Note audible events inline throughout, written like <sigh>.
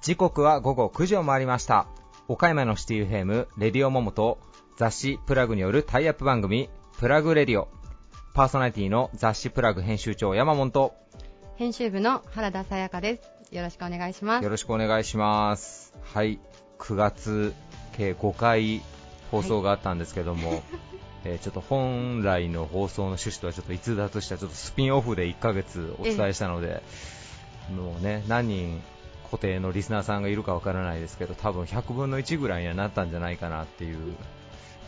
時刻は午後9時を回りました。岡山のシティフェームレディオモモと雑誌プラグによるタイアップ番組プラグレディオ。パーソナリティの雑誌プラグ編集長山本。と編集部の原田さやかです。よろしくお願いします。よろしくお願いします。はい。9月計5回放送があったんですけども、はい、えー、ちょっと本来の放送の趣旨とはちょっと逸脱したちょっとスピンオフで1ヶ月お伝えしたので、もうね何人固定のリスナーさんがいるかわからないですけど多分100分の1ぐらいにはなったんじゃないかなっていう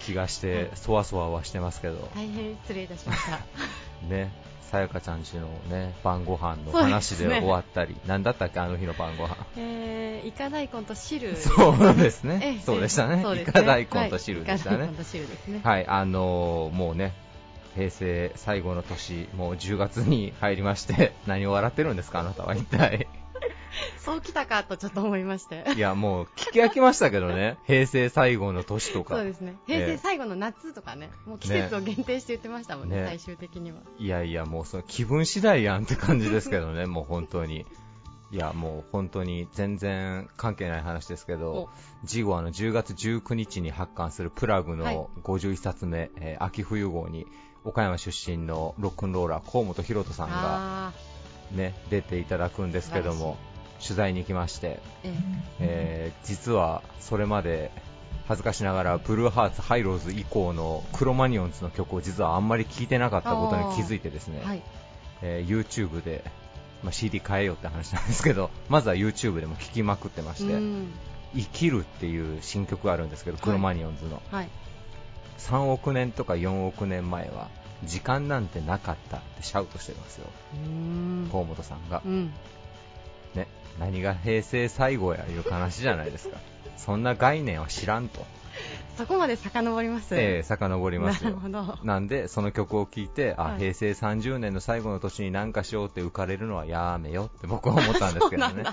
気がして、そわそわはしてますけど。大変失礼いたしました。<laughs> ねさやかちゃんちのね晩ご飯の話で終わったり、ね、何だったっけあの日の晩ご飯。えー、イカ大根と汁、そうですね、そうでしたね、ね、イカ大根と汁でしたね、はい、ね。はい、あのー、もうね平成最後の年、もう10月に入りまして、何を笑ってるんですか、あなたは一体。<laughs> そうきたかとちょっと思いまして。いや、もう聞き飽きましたけどね。<laughs> 平成最後の年とか。そうですね。平成最後の夏とかね。もう季節を限定して言ってましたもんね、ね最終的には。いやいや、もうその気分次第やんって感じですけどね、<laughs> もう本当に。いや、もう本当に全然関係ない話ですけど、ジゴあの10月19日に発刊するプラグの51冊目、はい、えー、秋冬号に、岡山出身のロックンローラー河本大翔さんが、ね、出ていただくんですけども、取材に行きまして、ええ。ー、実はそれまで恥ずかしながらブルーハーツハイローズ以降のクロマニオンズの曲を実はあんまり聴いてなかったことに気づいてですね、はい、えー、YouTube で、まあ、CD 変えようって話なんですけど <laughs> まずは YouTube でも聴きまくってまして、生きるっていう新曲があるんですけど、クロマニオンズの、はい、3億年とか4億年前は時間なんてなかったってシャウトしてますよ、河本さんが、うん、ね、何が平成最後やいう話じゃないですか、そんな概念は知らんと。そこまで遡ります？ええー、遡りますよ。ななんで、その曲を聴いて、あ、はい、平成30年の最後の年に何かしようって浮かれるのはやめよって僕は思ったんですけどね。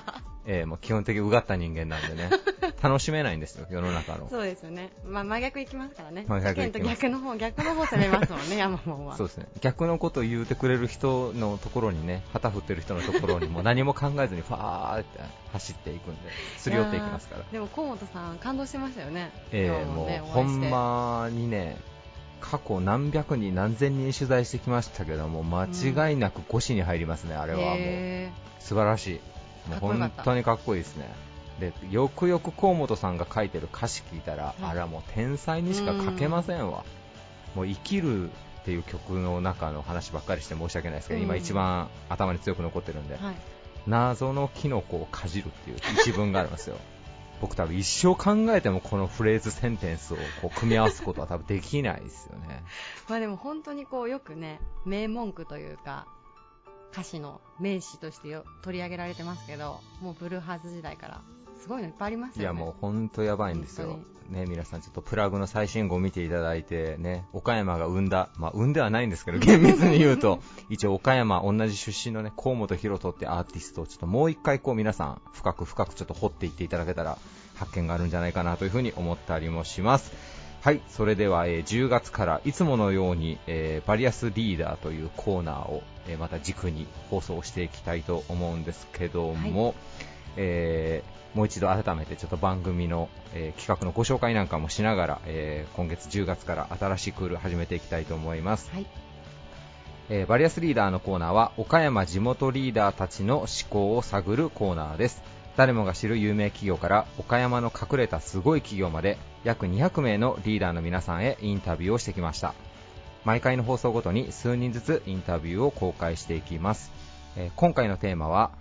えー、もう基本的にうがった人間なんでね、<laughs> 楽しめないんですよ、世の中の。そうですよね。まあ、真逆いきますからね。真逆いきます。逆の方、逆の方攻めますもんね、山本は。<laughs> そうですね。逆のことを言うてくれる人のところにね、旗振ってる人のところにも何も考えずにファーって走っていくんで、すり寄っていきますから。でも、河本さん、感動してましたよね。ええー、もう、ほんまにね、過去何百人、何千人取材してきましたけども、間違いなく5市に入りますね、あれはもう。素晴らしい。もう本当にかっこいいですね。でよくよく河本さんが書いてる歌詞聞いたら、あれはもう天才にしか書けませんわ、もう生きるっていう曲の中の話ばっかりして申し訳ないですけど、今一番頭に強く残ってるんで、はい、謎のキノコをかじるっていう一文がありますよ。僕多分一生考えてもこのフレーズセンテンスをこう組み合わすことは多分できないですよね。<laughs> まあでも本当にこうよくね名文句というか歌詞の名詞として取り上げられてますけど、もうブルーハーツ時代からすごいのいっぱいありますよね。いやもう本当やばいんですよ。ね、皆さんちょっとプラグの最新号を見ていただいてね、岡山が生んだ、まあ生んではないんですけど、厳密に言うと、<laughs> 一応岡山同じ出身のね、河本博人ってアーティストをちょっともう一回こう皆さん深く深くちょっと掘っていっていただけたら発見があるんじゃないかなというふうに思ったりもします。はい、それでは、えー、10月からいつものように、えー、バリアスリーダーというコーナーを、えー、また軸に放送していきたいと思うんですけども、はい、えもう一度改めてちょっと番組の、え企画のご紹介なんかもしながら、え今月10月から新しいクール始めていきたいと思います。はい。えバリアスリーダーのコーナーは岡山地元リーダーたちの思考を探るコーナーです。誰もが知る有名企業から岡山の隠れたすごい企業まで約200名のリーダーの皆さんへインタビューをしてきました。毎回の放送ごとに数人ずつインタビューを公開していきます、えー、今回のテーマは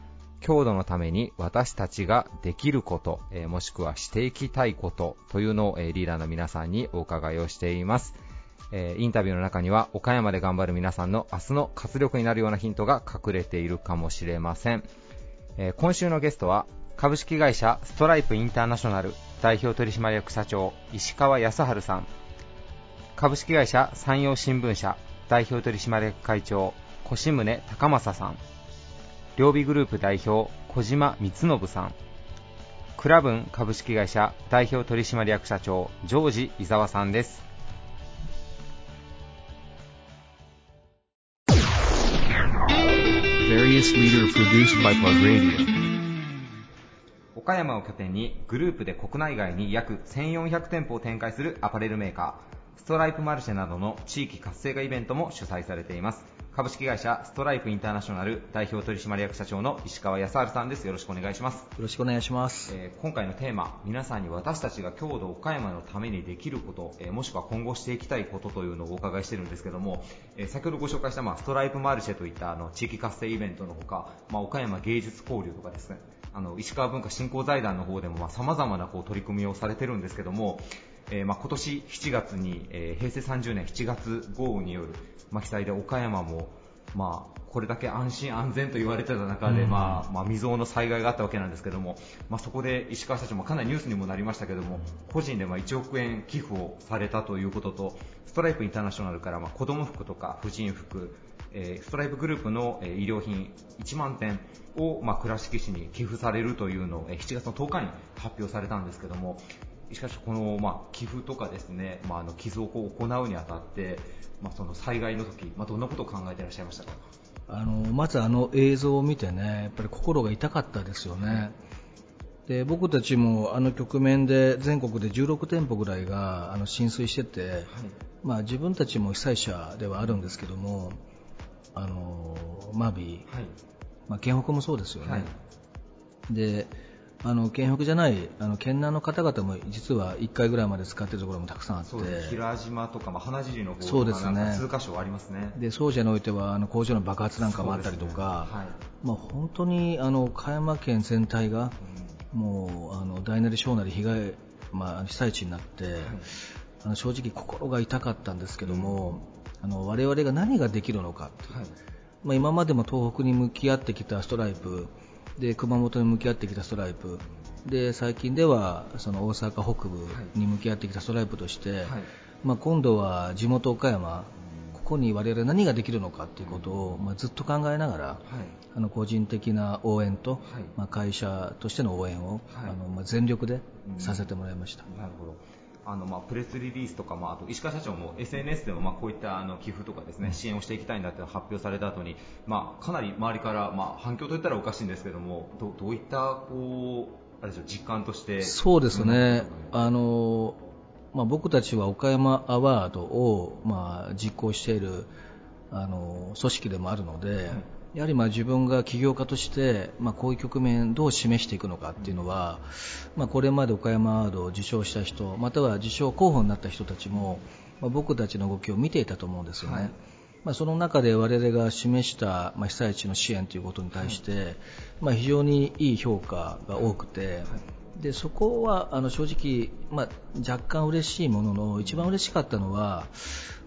強度のために私たちができること、えー、もしくはしていきたいことというのを、えー、リーダーの皆さんにお伺いをしています。えー、インタビューの中には岡山で頑張る皆さんの明日の活力になるようなヒントが隠れているかもしれません、えー、今週のゲストは株式会社ストライプインターナショナル代表取締役社長石川康治さん。株式会社山陽新聞社代表取締役会長越宗高正さん。両備グループ代表小島光信さん。クラブン株式会社代表取締役社長ジョージ伊沢さんです。岡山を拠点にグループで国内外に約1400店舗を展開するアパレルメーカーストライプマルシェなどの地域活性化イベントも主催されています。株式会社ストライプインターナショナル代表取締役社長の石川康治さんです。よろしくお願いします。よろしくお願いします。えー今回のテーマ、皆さんに私たちが郷土岡山のためにできること、えーもしくは今後していきたいことというのをお伺いしてるんですけども、えー先ほどご紹介した、まあ、ストライプマルシェといったあの地域活性イベントのほか、まあ、岡山芸術交流とかですね、あの石川文化振興財団の方でもまあ様々なこう取り組みをされてるんですけども、えーまあ今年7月に、えー平成30年7月豪雨による、まあ、被災で岡山もまあ、これだけ安心安全と言われてた中で、まあ、まあ、未曾有の災害があったわけなんですけども、まあ、そこで石川社長もかなりニュースにもなりましたけども、個人でまあ1億円寄付をされたということと、ストライプインターナショナルからまあ子供服とか婦人服、えーストライプグループのえー衣料品1万点をまあ倉敷市に寄付されるというのをえー7月の10日に発表されたんですけども、しかしこの、まあ、寄付とかですね、まあ、あの寄付を行うにあたって、まあ、その災害の時、まあ、どんなことを考えていらっしゃいましたか？あのまずあの映像を見てね、やっぱり心が痛かったですよね。で僕たちもあの局面で全国で16店舗ぐらいがあの浸水してて、まあ、自分たちも被災者ではあるんですけども、あのマビー、はいまあ、県北もそうですよね。はいであの県北じゃないあの県南の方々も実は1回ぐらいまで使ってるところもたくさんあって。平島とか、まあ、花尻の方とかなんか数箇所ありますね。でそうじゃにおいてはあの工場の爆発なんかもあったりとか、ね。はい。まあ、本当にあの岡山県全体がもうあの大なり小なり被害、まあ、被災地になって、あの正直心が痛かったんですけども、あの我々が何ができるのかはい。まあ、今までも東北に向き合ってきたストライプで熊本に向き合ってきたストライプ。で最近ではその大阪北部に向き合ってきたストライプとして、まあ、今度は地元岡山ここに我々何ができるのかということを、まあ、ずっと考えながらはい。あの個人的な応援と、はい。まあ、会社としての応援を、はい。あのまあ、全力でさせてもらいました。なるほど。あのまあプレスリリースとか、まあ、あと石川社長も SNS でもまあこういったあの寄付とかですね支援をしていきたいんだって発表された後に、まあかなり周りからまあ反響といったらおかしいんですけどもどどういったこうあれでしょう実感としてそうですね、うんあのまあ、僕たちは岡山アワードを、まあ、実行しているあの組織でもあるので、やはりまあ自分が起業家として、まあ、こういう局面どう示していくのかっていうのは、まあ、これまで岡山アワードを受賞した人または受賞候補になった人たちも、まあ、僕たちの動きを見ていたと思うんですよね。はい。まあ、その中で我々が示した、まあ、被災地の支援ということに対して、まあ、非常にいい評価が多くて、でそこはあの正直、まあ、若干嬉しいものの一番嬉しかったのは、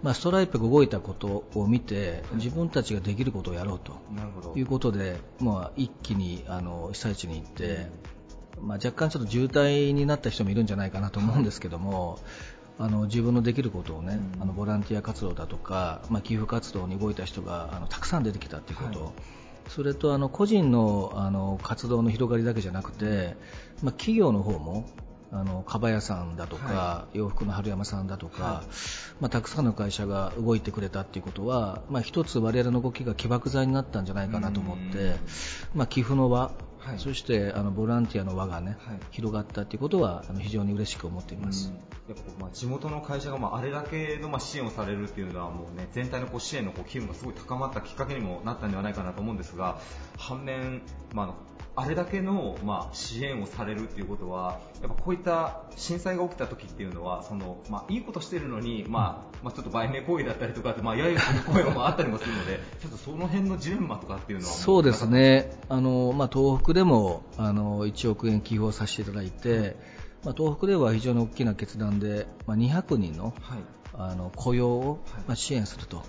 まあ、ストライプが動いたことを見て自分たちができることをやろうと。いうことで、まあ、一気にあの被災地に行って、まあ、若干ちょっと渋滞になった人もいるんじゃないかなと思うんですけども、あの自分のできることをね、あのボランティア活動だとか、まあ、寄付活動に動いた人があのたくさん出てきたということ、はいそれとあの個人のあの活動の広がりだけじゃなくて、まあ、企業の方もあの蒲屋さんだとか、は洋服の春山さんだとか、はまあ、たくさんの会社が動いてくれたということは、まあ、一つ我々の動きが起爆剤になったんじゃないかなと思って、まあ、寄付の輪、はい。そしてあのボランティアの輪がね、はい。広がったということはあの非常に嬉しく思っています。やっぱこうまあ地元の会社がまああれだけのまあ支援をされるっていうのはもうね全体のこう支援のこう機運がすごい高まったきっかけにもなったんではないかなと思うんですが反面、まああれだけのまあ支援をされるっていうことはやっぱこういった震災が起きた時っていうのはそのまあいいことしてるのにまあまあちょっと売名行為だったりとかってまあ揶揄する声もあったりもするのでちょっとその辺のジレンマとかっていうのはもそうですね、あのまあ、東北でもあの1億円寄付をさせていただいて、まあ、東北では非常に大きな決断で、まあ、200人のはいあの雇用を、支援すると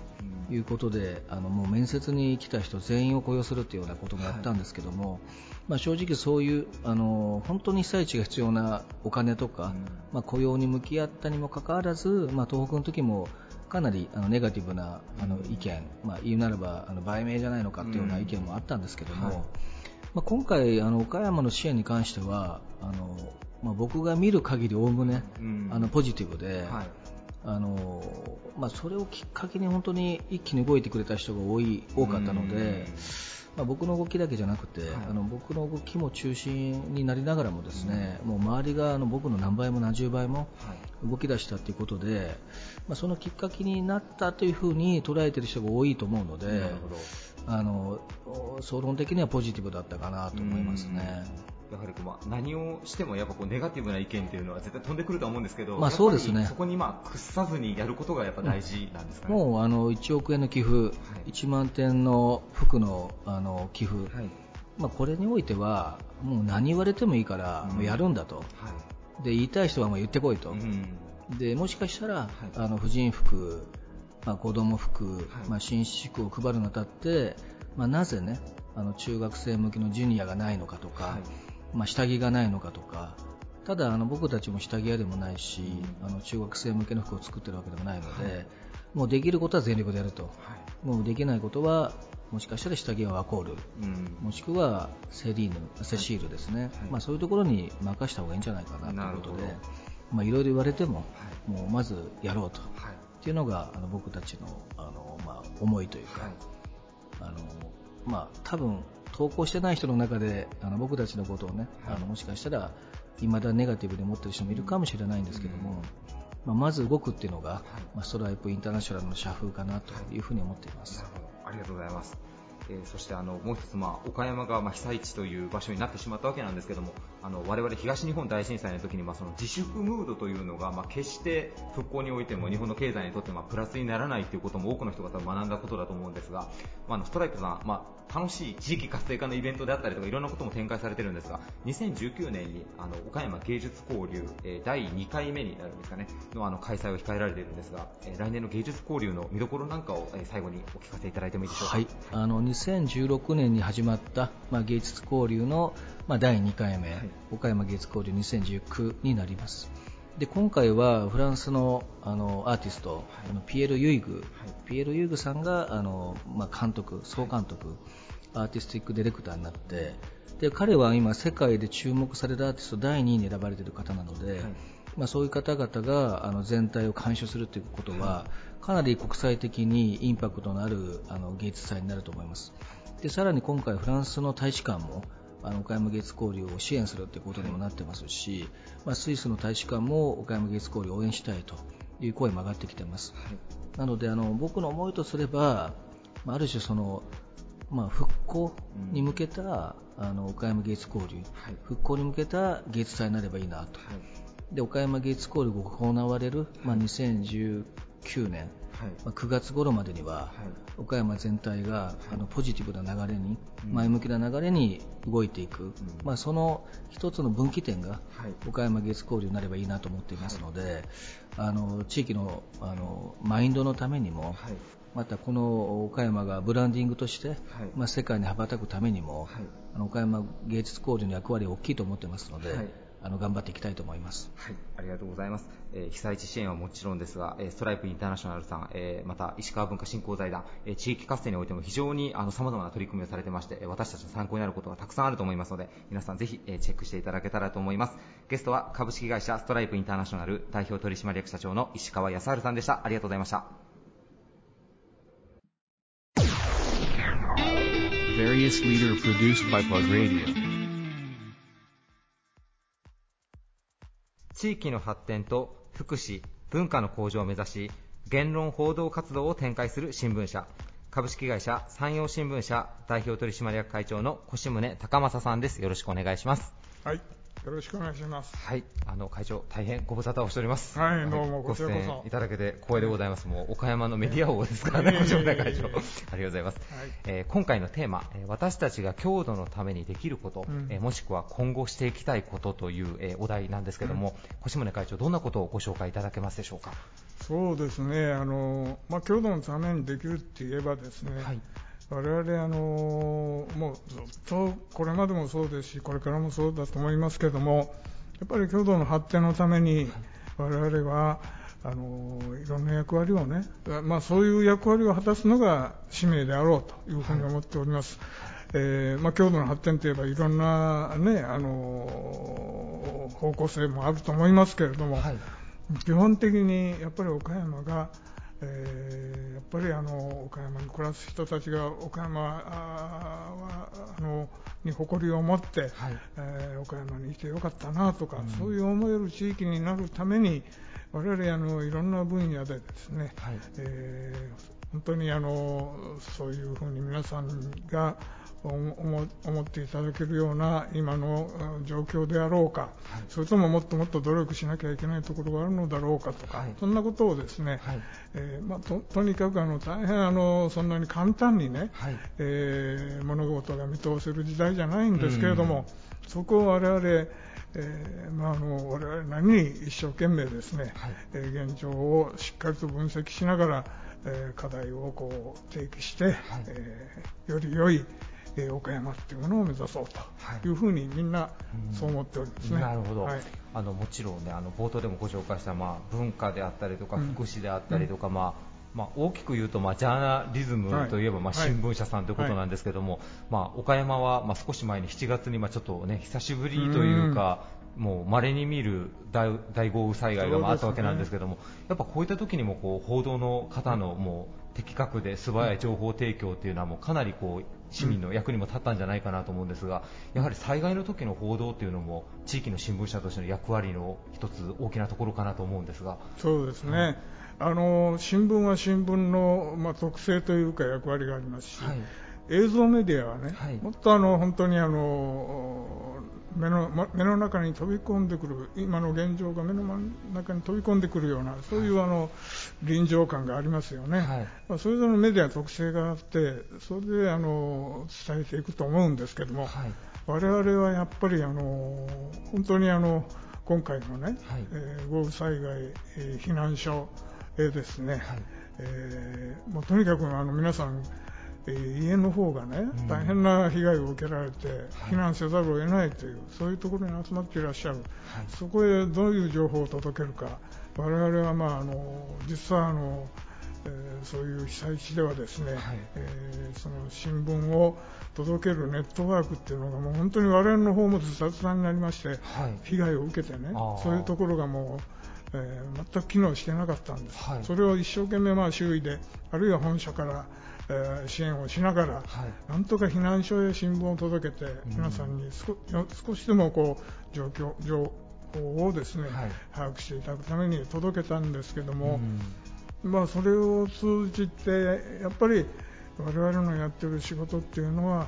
いうことで、あのもう面接に来た人全員を雇用するというようなこともやったんですけども、まあ、正直そういうあの本当に被災地が必要なお金とか、まあ、雇用に向き合ったにもかかわらず、まあ、東北の時もかなりあのネガティブなあの意見、まあ、言うならばあの売名じゃないのかというような意見もあったんですけども、はい。まあ、今回あの岡山の支援に関してはあの、まあ、僕が見る限りおおむねうん。あのポジティブで、はいあのまあ、それをきっかけに本当に一気に動いてくれた人が多い多かったので、まあ、僕の動きだけじゃなくて、はい。あの僕の動きも中心になりながらもですね、もう周りがあの僕の何倍も何十倍も動き出したということで、まあ、そのきっかけになったというふうに捉えている人が多いと思うので、あの総論的にはポジティブだったかなと思いますね。やはりこう、まあ、何をしてもやっぱこうネガティブな意見っていうのは絶対飛んでくるとは思うんですけど、まあそうですね。そこにまあ屈さずにやることがやっぱ大事なんですかね。もうあの1億円の寄付、い。1万点の服のあの寄付、はい。まあ、これにおいてはもう何言われてもいいから、うん。もうやるんだと。はい。で言いたい人はもう言ってこいと、うん。でもしかしたら、い。あの婦人服、まあ、子供服、はい。まあ、紳士服を配るにあたって、まあ、なぜねあの中学生向けのジュニアがないのかとか、はいまあ、下着がないのかとかただあの僕たちも下着屋でもないし、あの中学生向けの服を作ってるわけでもないので、もうできることは全力でやると。はい。もうできないことはもしかしたら下着はワコール。うん。もしくはセリーヌ、セシールですね、まあ、そういうところに任した方がいいんじゃないかなということでまあ、いろいろ言われても、はい。もうまずやろうと、はい。っていうのがあの僕たちのあの、まあ、思いというか、はい。あのまあ、多分投稿してない人の中であの僕たちのことをね、はいあのもしかしたら未だネガティブに思ってる人もいるかもしれないんですけども、まあ、まず動くっていうのが、まあ、ストライプインターナショナルの社風かなというふうに思っています。ありがとうございます。えーそしてあのもう一つ、まあ、岡山がまあ被災地という場所になってしまったわけなんですけどもあの我々東日本大震災の時にまあその自粛ムードというのがまあ決して復興においても日本の経済にとってまあプラスにならないということも多くの人が多分学んだことだと思うんですが、まあ、のストライプさん、まあ、楽しい地域活性化のイベントであったりとかいろんなことも展開されてるんですが2019年にあの岡山芸術交流、え第2回目になるんですかねのあの開催を控えられているんですが、え来年の芸術交流の見どころなんかを、え最後にお聞かせいただいてもいいでしょうか？はい、あの2016年に始まった、まあ、芸術交流の、まあ、第2回目、岡山芸術交流2019になります。で今回はフランスのあのアーティスト、あのピエール・ユイグ、ピエール・ユイグさんがあの、まあ、監督総監督、アーティスティックディレクターになってで彼は今世界で注目されるアーティスト第2位に選ばれている方なので、まあ、そういう方々があの全体を監修するということは、かなり国際的にインパクトのあるあの芸術祭になると思います。でさらに今回フランスの大使館もあの岡山芸術交流を支援するということにもなってますし、まあ、スイスの大使館も岡山芸術交流を応援したいという声も上がってきています、なのであの僕の思いとすれば、まあある種その、まあ、復興に向けた、あの岡山芸術交流、復興に向けた芸術祭になればい。いなと、で岡山芸術交流が行われる、まあ、2019年、まあ、9月頃までには、岡山全体が、あのポジティブな流れに、前向きな流れに動いていく、まあ、その一つの分岐点が、岡山芸術交流になればいいなと思っていますので、あの地域のあのマインドのためにも、またこの岡山がブランディングとして、まあ、世界に羽ばたくためにも、あの岡山芸術交流の役割は大きいと思っていますので、はいあの頑張っていきたいと思います。はい、ありがとうございます。えー被災地支援はもちろんですが、えーストライプインターナショナルさん、えーまた石川文化振興財団、えー地域活性においても非常にあの様々な取り組みをされてまして、えー私たちの参考になることがたくさんあると思いますので、皆さんぜひ、えーチェックしていただけたらと思います。ゲストは株式会社ストライプインターナショナル代表取締役社長の石川康治さんでした。ありがとうございました。地域の発展と福祉、文化の向上を目指し、言論報道活動を展開する新聞社、株式会社山陽新聞社代表取締役会長の越宗隆正さんです。よろしくお願いします。はい、よろしくお願いします。はい、あの会長、大変ご無沙汰をしております。はいどうもご出演いただけて光栄でございます。もう岡山のメディア王ですからね、いえいえいえ越宗会長。ありがとうございます。はいえー今回のテーマ、えー私たちが郷土のためにできること、うんえーもしくは今後していきたいことという、えーお題なんですけども、越宗会長、どんなことをご紹介いただけますでしょうか？そうですね、あのまあ、郷土のためにできるって言えばですね、はい我々あのもうずっとこれまでもそうですし、これからもそうだと思いますけども、やっぱり郷土の発展のために、我々はあのいろんな役割をね、まあ、そういう役割を果たすのが使命であろうというふうに思っております。えーまあ、郷土の発展といえばいろんな、ね、あの方向性もあると思いますけれども、はい基本的にやっぱり岡山が、えーやっぱりあの岡山に暮らす人たちが岡山はあのに誇りを持って、はい。えー岡山にいてよかったなとか、うん。そういう思える地域になるために我々あのいろんな分野でですね、はい。えー本当にあのそういうふうに皆さんが思っていただけるような今のうん状況であろうか、それとももっともっと努力しなきゃいけないところがあるのだろうかとか、はい。そんなことをですね、はい。えーまあ、ととにかくあの大変あのそんなに簡単にね、はい。えー物事が見通せる時代じゃないんですけれども、そこを我々、えーまあ、あの我々なりに一生懸命ですね、はい。えー現状をしっかりと分析しながら、えー課題をこう提起して、えーより良い、えー岡山っていうものを目指そうはい。というふうにみんなうん。そう思っておりますね。なるほど、はい。あのもちろんねあの冒頭でもご紹介した、まあ、文化であったりとかうん。福祉であったりとか、まあまあ、大きく言うと、まあ、ジャーナリズムといえば、まあ、はい。新聞社さんということなんですけども、まあ、岡山は、まあ、少し前に7月に、まあ、ちょっとね久しぶりというか、もう稀に見る大大豪雨災害がまああったわけなんですけども、やっぱこういった時にもこう報道の方のもう的確で素早い情報提供っていうのはもうかなりこう市民の役にも立ったんじゃないかなと思うんですが、やはり災害の時の報道っていうのも地域の新聞社としての役割の一つ大きなところかなと思うんですが、そうですね、あの新聞は新聞の、まあ、特性というか役割がありますし、はい。映像メディアはね、はい。もっとあの本当にあの目のま目の中に飛び込んでくる、今の現状が目の中に飛び込んでくるような、そういうあの臨場感がありますよね、はい。まあ、それぞれのメディアは特性があって、それであの伝えていくと思うんですけども、はい。我々はやっぱりあの本当にあの今回のね、はい。えー豪雨災害、えー避難所えーですね、えーもうとにかくあの皆さん、えー家の方がね、ん。大変な被害を受けられて、はい。避難せざるを得ないという、そういうところに集まっていらっしゃる、はい。そこへどういう情報を届けるか、我々は、まあ、あの実はあの、えーそういう被災地ではですね、はい。えーその新聞を届けるネットワークっていうのがもう本当に我々の方もずたずたになりまして、はい。被害を受けてねそういうところがもう、えー全く機能してなかったんです、はい。それを一生懸命まあ周囲であるいは本社から、えー支援をしながら、はい。なんとか避難所へ新聞を届けて、皆さんに少少しでもこう状況情報をですね、はい。把握していただくために届けたんですけども、うん。まあ、それを通じて、やっぱり我々のやってる仕事っていうのは、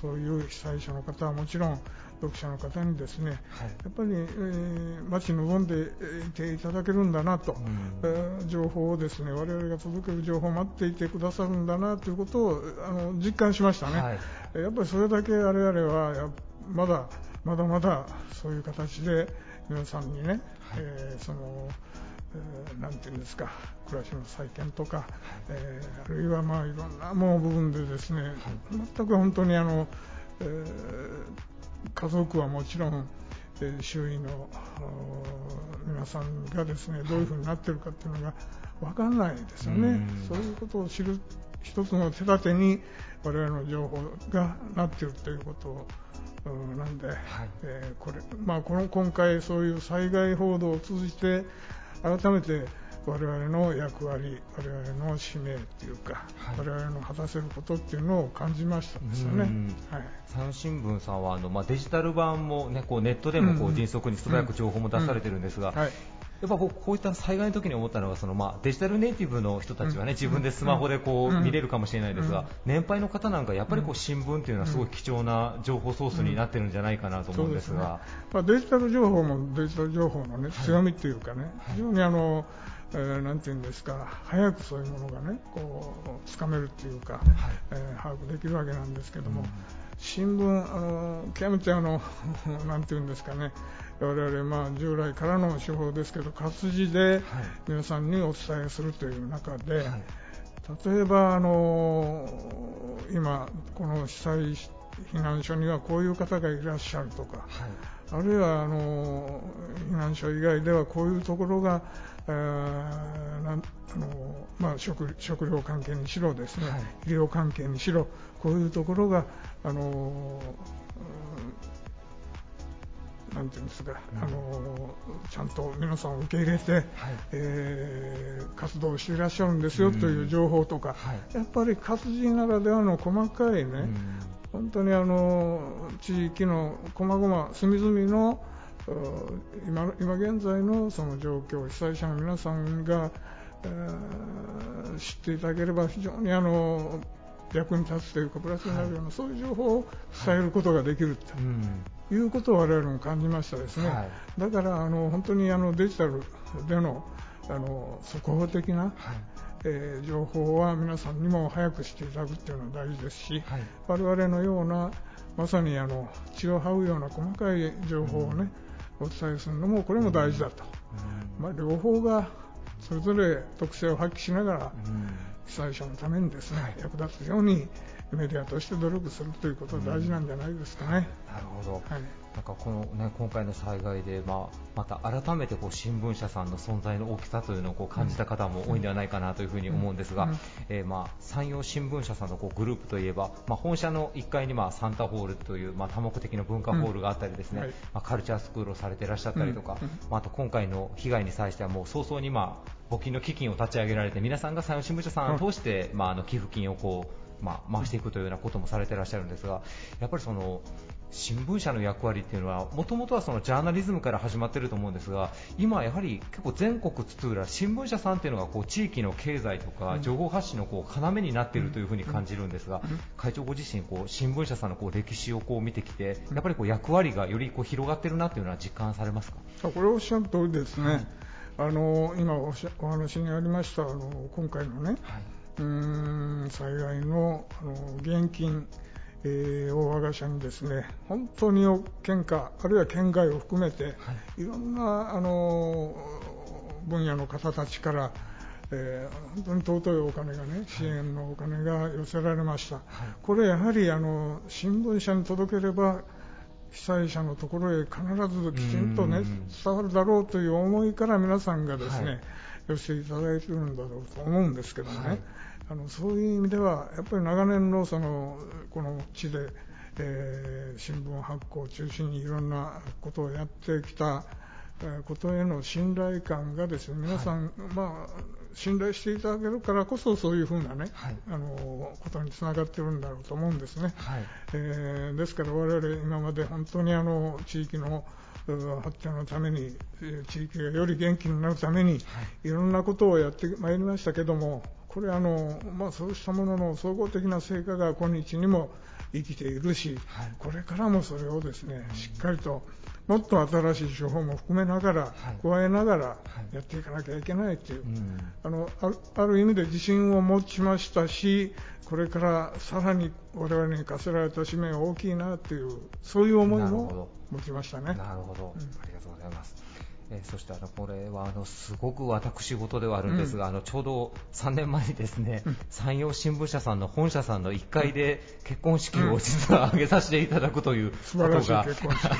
そういう被災者の方はもちろん、読者の方にですね、はい。やっぱり、えー待ち望んでいていただけるんだなと、ん。えー情報をですね、我々が届ける情報を待っていてくださるんだなということをあの実感しましたね。はい。えーやっぱりそれだけ我々はやまだまだまだそういう形で皆さんにね、えーそのえーなんていうんですか暮らしの再建とか、えーあるいはまあいろんなもう部分でですね、全く本当にあの、えー家族はもちろん、えー周囲の皆さんがですねどういうふうになっているかっていうのが分からないですよね。うん。そういうことを知る一つの手立てに我々の情報がなっているということうんなんで、えーこれまあ、この今回、そういう災害報道を通じて改めて我々の役割、我々の使命っていうか、はい。我々の果たせることっていうのを感じましたですよね。うん。はい。産新聞さんはあの、まあ、デジタル版も、ね、こうネットでもこうんううん。迅速に素早く情報も出されてるんですが、はい。やっぱ僕こういった災害の時に思ったのがその、まあ、デジタルネイティブの人たちは、ね自分でスマホでこううん。見れるかもしれないですが、うん。年配の方なんかやっぱりこう新聞っていうのはすごい貴重な情報ソースになってるんじゃないかなと思うんですが。まあ、デジタル情報もデジタル情報の、ね、強みっていうかね、非常にあの、えーなんていうんですか、早くそういうものがね、こう、つかめるっていうか、えー把握できるわけなんですけども、新聞、あの極めてあの、<laughs> なんていうんですかね、我々、まあ、従来からの手法ですけど、活字で皆さんにお伝えするという中で、はい。例えば、あの今、この被災避難所にはこういう方がいらっしゃるとか、はい。あるいはあの避難所以外ではこういうところが、あのまあ、食食料関係にしろですね、はい。医療関係にしろこういうところがあの、うんなんていうんですか、あのちゃんと皆さんを受け入れて、えー活動していらっしゃるんですよという情報とか、やっぱり活字ならではの細かいね、本当にあの地域の細々、隅々のう今今現在のその状況、被災者の皆さんが、えー知っていただければ非常にあの役に立つというか、プラスになるような、そういう情報を伝えることができると。うんいうことを我々も感じましたですね、はい。だからあの本当にあのデジタルでのあの速報的な、えー情報は皆さんにも早く知っていただくっていうのは大事ですし、はい。我々のようなまさにあの血を這うような細かい情報をね、お伝えするのもこれも大事だと、まあ、両方がそれぞれ特性を発揮しながら被災者のためにですね、役立つようにメディアとして努力するということが大事なんじゃないですかね。なるほど、はいなんかこの、ね、今回の災害で、まあ、また改めてこう新聞社さんの存在の大きさというのをこう感じた方も多いんではないかなというふうに思うんですが、うんえーまあ、山陽新聞社さんのこうグループといえば、まあ、本社の1階にまあサンタホールという、まあ、多目的の文化ホールがあったりですね、うんはい。まあ、カルチャースクールをされていらっしゃったりとか、まあ、あと今回の被害に際してはもう早々に、まあ、募金の基金を立ち上げられて皆さんが山陽新聞社さんを通して、まあ、あの寄付金をこう、まあ、回していくというようなこともされていらっしゃるんですがやっぱりその新聞社の役割っていうのはもともとはそのジャーナリズムから始まっていると思うんですが今はやはり結構全国津々浦新聞社さんっていうのがこう地域の経済とか情報発信のこう要になっているというふうに感じるんですが会長ご自身こう新聞社さんのこう歴史をこう見てきてやっぱりこう役割がよりこう広がっているなというのは実感されますか？あこれおっしゃる通りですね、あの今おっしゃお話にありましたあの今回のね、うーん災害のあの現金、えーを我が社にですね本当に県下あるいは県外を含めて、い、ろんなあの分野の方たちから、えー本当に尊いお金がね支援のお金が寄せられました、これやはりあの新聞社に届ければ被災者のところへ必ずきちんとねうん伝わるだろうという思いから皆さんがですね、はい。寄せていただいているんだろうと思うんですけどもね、はいあのそういう意味ではやっぱり長年のそのこの地で、えー新聞発行を中心にいろんなことをやってきたえーことへの信頼感がですね皆さん、まあ信頼していただけるからこそそういうふうなね、はい。あのことにつながってるんだろうと思うんですね。はい。えーですから我々今まで本当にあの地域のう発展のためにえー地域がより元気になるためにいろんなことをやってまいりましたけどもこれあの、まあ、そうしたものの総合的な成果が今日にも生きているし、はい。これからもそれをですねしっかりともっと新しい手法も含めながら、はい。加えながらい。やっていかなきゃいけないという、うん。あのある意味で自信を持ちましたし、これからさらに我々に課せられた使命は大きいなという、そういう思いもど。持ちましたね。なるほど、うん。ありがとうございます。えーそしてあのこれはあのすごく私事ではあるんですが、あのちょうど3年前にですね、山陽新聞社さんの本社さんの1階で結婚式を実は挙げさせていただくという素ことがあ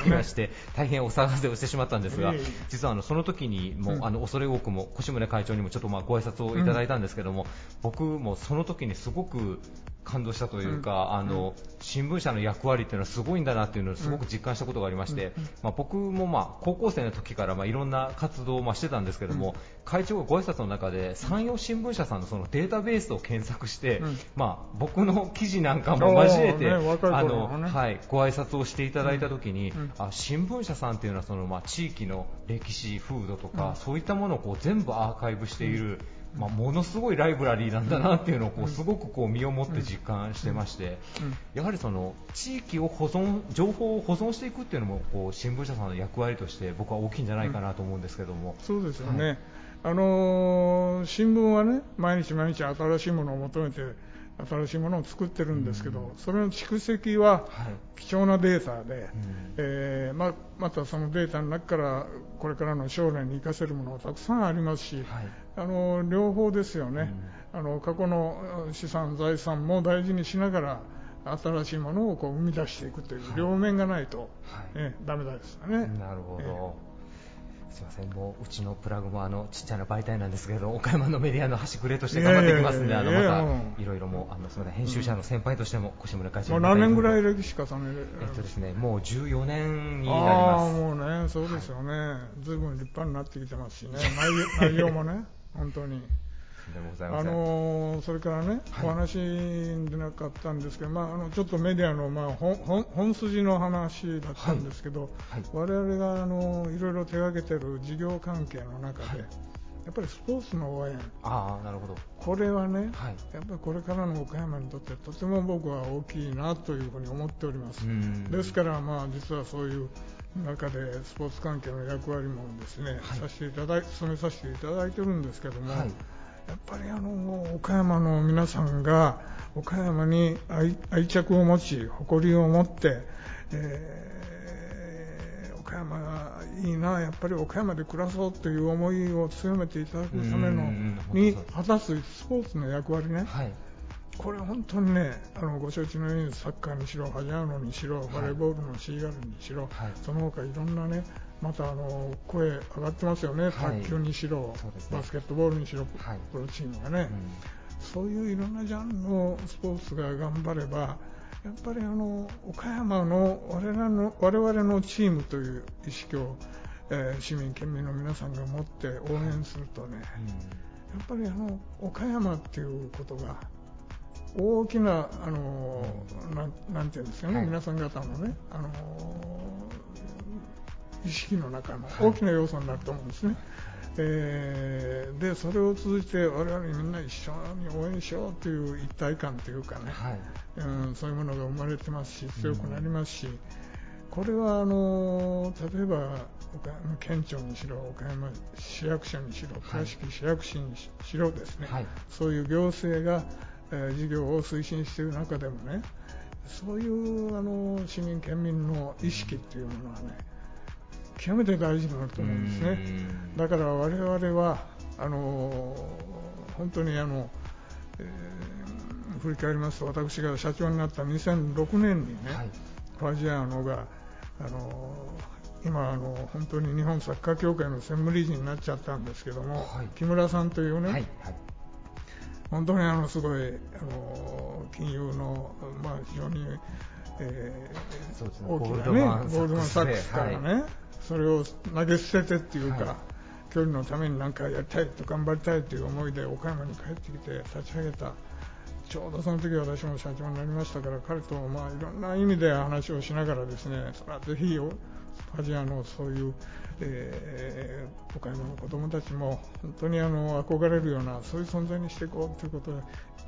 りまして、大変お騒がせをしてしまったんですがいえいえ、実はあのその時にもう、うん。あの恐れ多くも越宗会長にもちょっとまあご挨拶をいただいたんですけども、僕もその時にすごく感動したというか、あの新聞社の役割っていうのはすごいんだなっていうのをすごく実感したことがありまして、まあ、僕もまあ高校生の時からまあいろんな活動をまあしてたんですけども、会長がご挨拶の中で山陽新聞社さんのそのデータベースを検索して、うん。まあ、僕の記事なんかも交えて、あ頃のはい、ご挨拶をしていただいた時に、うん。あ新聞社さんっていうのはそのまあ地域の歴史、風土とか、そういったものをこう全部アーカイブしている、まあ、ものすごいライブラリーなんだなっていうのをこうすごくこう身をもって実感してまして、やはりその地域を保存、情報を保存していくっていうのもこう新聞社さんの役割として僕は大きいんじゃないかなと思うんですけども。そうですよね、あのー新聞はね毎日毎日新しいものを求めて新しいものを作ってるんですけど、それの蓄積ははい。貴重なデータで、うん。えーままたそのデータの中からこれからの将来に生かせるものがたくさんありますし、はい。あの両方ですよね、あの過去のあ資産、財産も大事にしながら新しいものをこう生み出していくという両面がないと、はい。えダメですよね。なるほど、すみません、もううちのプラグもあのちっちゃな媒体なんですけど、岡山のメディアの端くれとして頑張っていきますんで、あのまたいろいろもうあのすみません。編集者の先輩としても越村会長何年ぐらい歴史重ねる？えっとですね、もう14年になりああます。もうね、そうですよね、ずいぶん立派になってきてますしね、内容もね、本当に。あ。のーそれからね、はいお話に出なかったんですけど、まあ、あのちょっとメディアの、まあ、本筋の話だったんですけど、はい我々があのいろいろ手がけてる事業関係の中で、はいやっぱりスポーツの応援、ああ、なるほど。これはね、はい。やっぱりこれからの岡山にとってとても僕は大きいなというふうに思っております。うんですから、まあ、実はそういう中でスポーツ関係の役割もですね、はいさせていただい務めさせていただいてるんですけども、はいやっぱりあの岡山の皆さんが岡山に愛愛着を持ち誇りを持って、えー岡山がいいなやっぱり岡山で暮らそうという思いを強めていただくためのうんに果たすスポーツの役割ね、はい。これ本当にね、あのご承知のようにサッカーにしろ、ファジャーノにしろ、バレーボールのシーガルにしろ、はい。その他いろんなね、またあの声上がってますよね、はい。卓球にしろ、バスケットボールにしろ、はい。プロチームがね、うん。そういういろんなジャンルのスポーツが頑張れば、やっぱりあの岡山の我々の我々のチームという意識を、えー市民、県民の皆さんが持って応援するとね、やっぱりあの岡山っていうことが大きな、あのなんなんていうんですかね、はい。皆さん方のね、あの意識の中の大きな要素になると思うんですね。えーでそれを通じて我々みんな一緒に応援しようという一体感というかね、はい。うん、そういうものが生まれてますし強くなりますし、これはあの例えば県庁にしろ岡山市役所にしろ倉敷市役所にししろですね、はい。そういう行政が、えー事業を推進している中でもねそういうあの市民県民の意識っていうものはね極めて大事になると思うんですね。うんだから我々はあの本当にあの、えー振り返りますと私が社長になった2006年にね、はい。ファジアーノがあの今あの本当に日本サッカー協会の専務理事になっちゃったんですけども、はい木村さんというね、はい。はい。本当にあのすごいあの金融の、まあ、非常に、えー大きなねゴールドマンサックスからね、はそれを投げ捨ててっていうか、はい。距離のために何かやりたいと頑張りたいという思いで岡山に帰ってきて立ち上げた。ちょうどその時私も社長になりましたから彼とまあいろんな意味で話をしながらですねそれはぜひファジアのそういう、えー岡山の子どもたちも本当にあの憧れるようなそういう存在にしていこうということ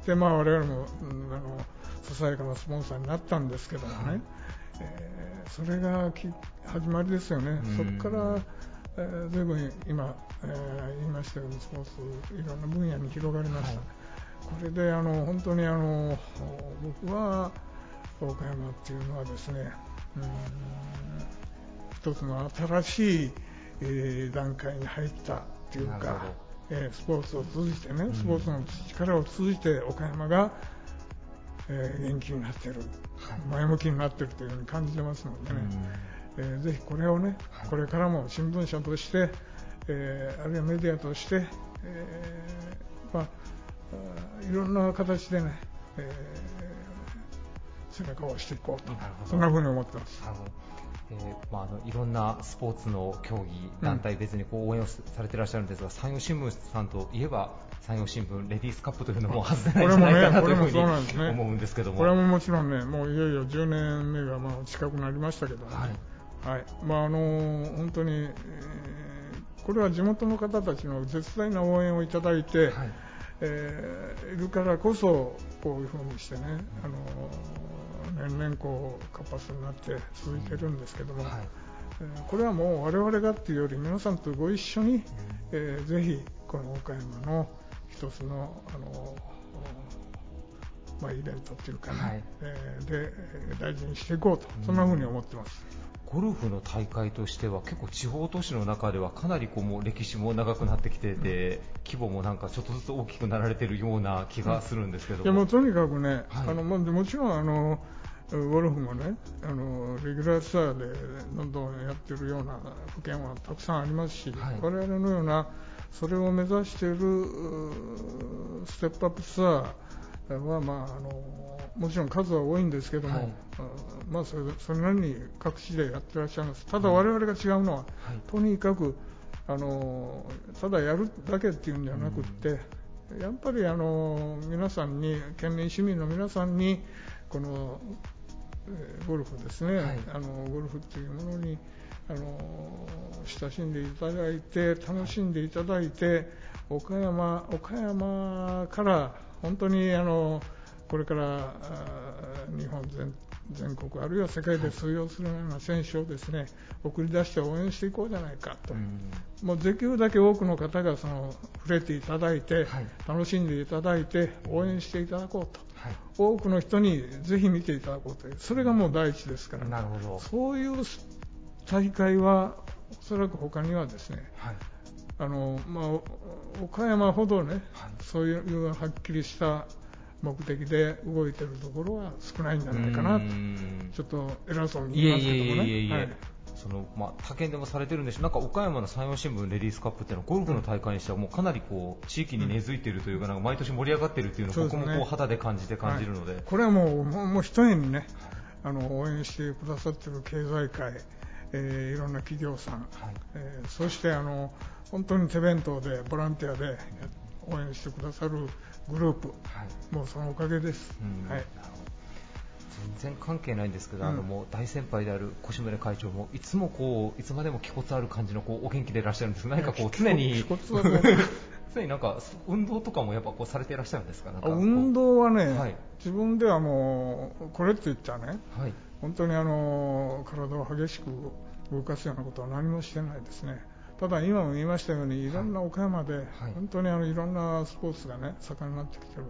で、まあ、我々も、うんあのささやかなスポンサーになったんですけどもね、えーそれがき始まりですよね、うん。そこから、えー、随分今、えー言いましたようにスポーツいろんな分野に広がりました、はい。これであの本当にあの僕は岡山っていうのはですね、うん一つの新しい、えー段階に入ったっていうかえースポーツを通じてね、ん。スポーツの力を通じて岡山が、えー元気になってる、前向きになってるというふうに感じてますのでね、えーぜひこれをね、はい。これからも新聞社として、えーあるいはメディアとして、えーまあ、いろんな形でね、えー背中を押していこうと。そんなふうに思ってます。えーまあ、あのいろんなスポーツの競技、団体別にこう応援をされていらっしゃるんですが、山陽新聞さんといえば、山陽新聞レディースカップというのも外せないんじゃないかなというふうにこれもねこれもそうなんですね。思うんですけども。これももちろんね、もういよいよ10年目がまあ近くなりましたけどね、はい。はい。まああの本当に、えーこれは地元の方たちの絶大な応援をいただいて、はい。えーいるからこそ、こういうふうにしてね、あの年々こう活発になって続いてるんですけども、はい。えーこれはもう我々がっていうより、皆さんとご一緒に、えーぜひこの岡山の一つのあの、まあ、イベントっていうかね、はい。えーでえー大事にしていこうと、そんなふうに思ってます。ゴルフの大会としては結構地方都市の中ではかなりこうもう歴史も長くなってきてて、規模もなんかちょっとずつ大きくなられてるような気がするんですけどいやもうとにかくね、はい。あのまあもちろんあの、ゴルフもねあのレギュラーツアーでどんどんやってるような府県はたくさんありますし、はい。我々のようなそれを目指しているうステップアップツアーは、まあ、あのもちろん数は多いんですけども、はい。うんまあ、それそれなりに各地でやってらっしゃいます。ただ我々が違うのは、とにかくあのただやるだけっていうんじゃなくって、やっぱりあの皆さんに県民市民の皆さんにこの、えーゴルフですね、はい。あのゴルフっていうものにあの親しんでいただいて楽しんでいただいて岡山岡山から本当にあのこれから日本全全国あるいは世界で通用するような選手をですね送り出して応援していこうじゃないかと。もうできるだけ多くの方がその触れていただいて、はい。楽しんでいただいて応援していただこうと、はい多くの人にぜひ見ていただこうというそれがもう第一ですから、なるほど。そういう大会はおそらく他にはですねはい。あの、まあ、お岡山ほどね、はい。そういうはっきりした目的で動いているところは少ないんじゃないかなとうん。ちょっと偉そうに言いますけどいえいえいえいえ、もね。はいそのまあ、他県でもされてるんでしょなんか岡山の山陽新聞レディースカップっていうのはゴルフの大会にしてはもうかなりこう地域に根付いているというかなんか毎年盛り上がっているというのを僕もこう肌で感じて感じるので、はい。これはもうもうもう一重にね、あの応援してくださっている経済界、えーいろんな企業さん、はい。えーそしてあの本当に手弁当でボランティアで応援してくださるグループ、はい。もうそのおかげです。うん。はい全然関係ないんですけど、うん。あのもう大先輩である越宗会長もいつもこういつまでも気骨ある感じのこうお元気でいらっしゃるんです。何かこう常に <laughs> 常になんか運動とかもやっぱこうされていらっしゃるんですか？運動はね、はい。自分ではもうこれって言ったらねはい。本当にあの体を激しく動かすようなことは何もしてないですね。ただ今も言いましたようにい。ろんな岡山で本当にあのいろんなスポーツがね盛んになってきてる。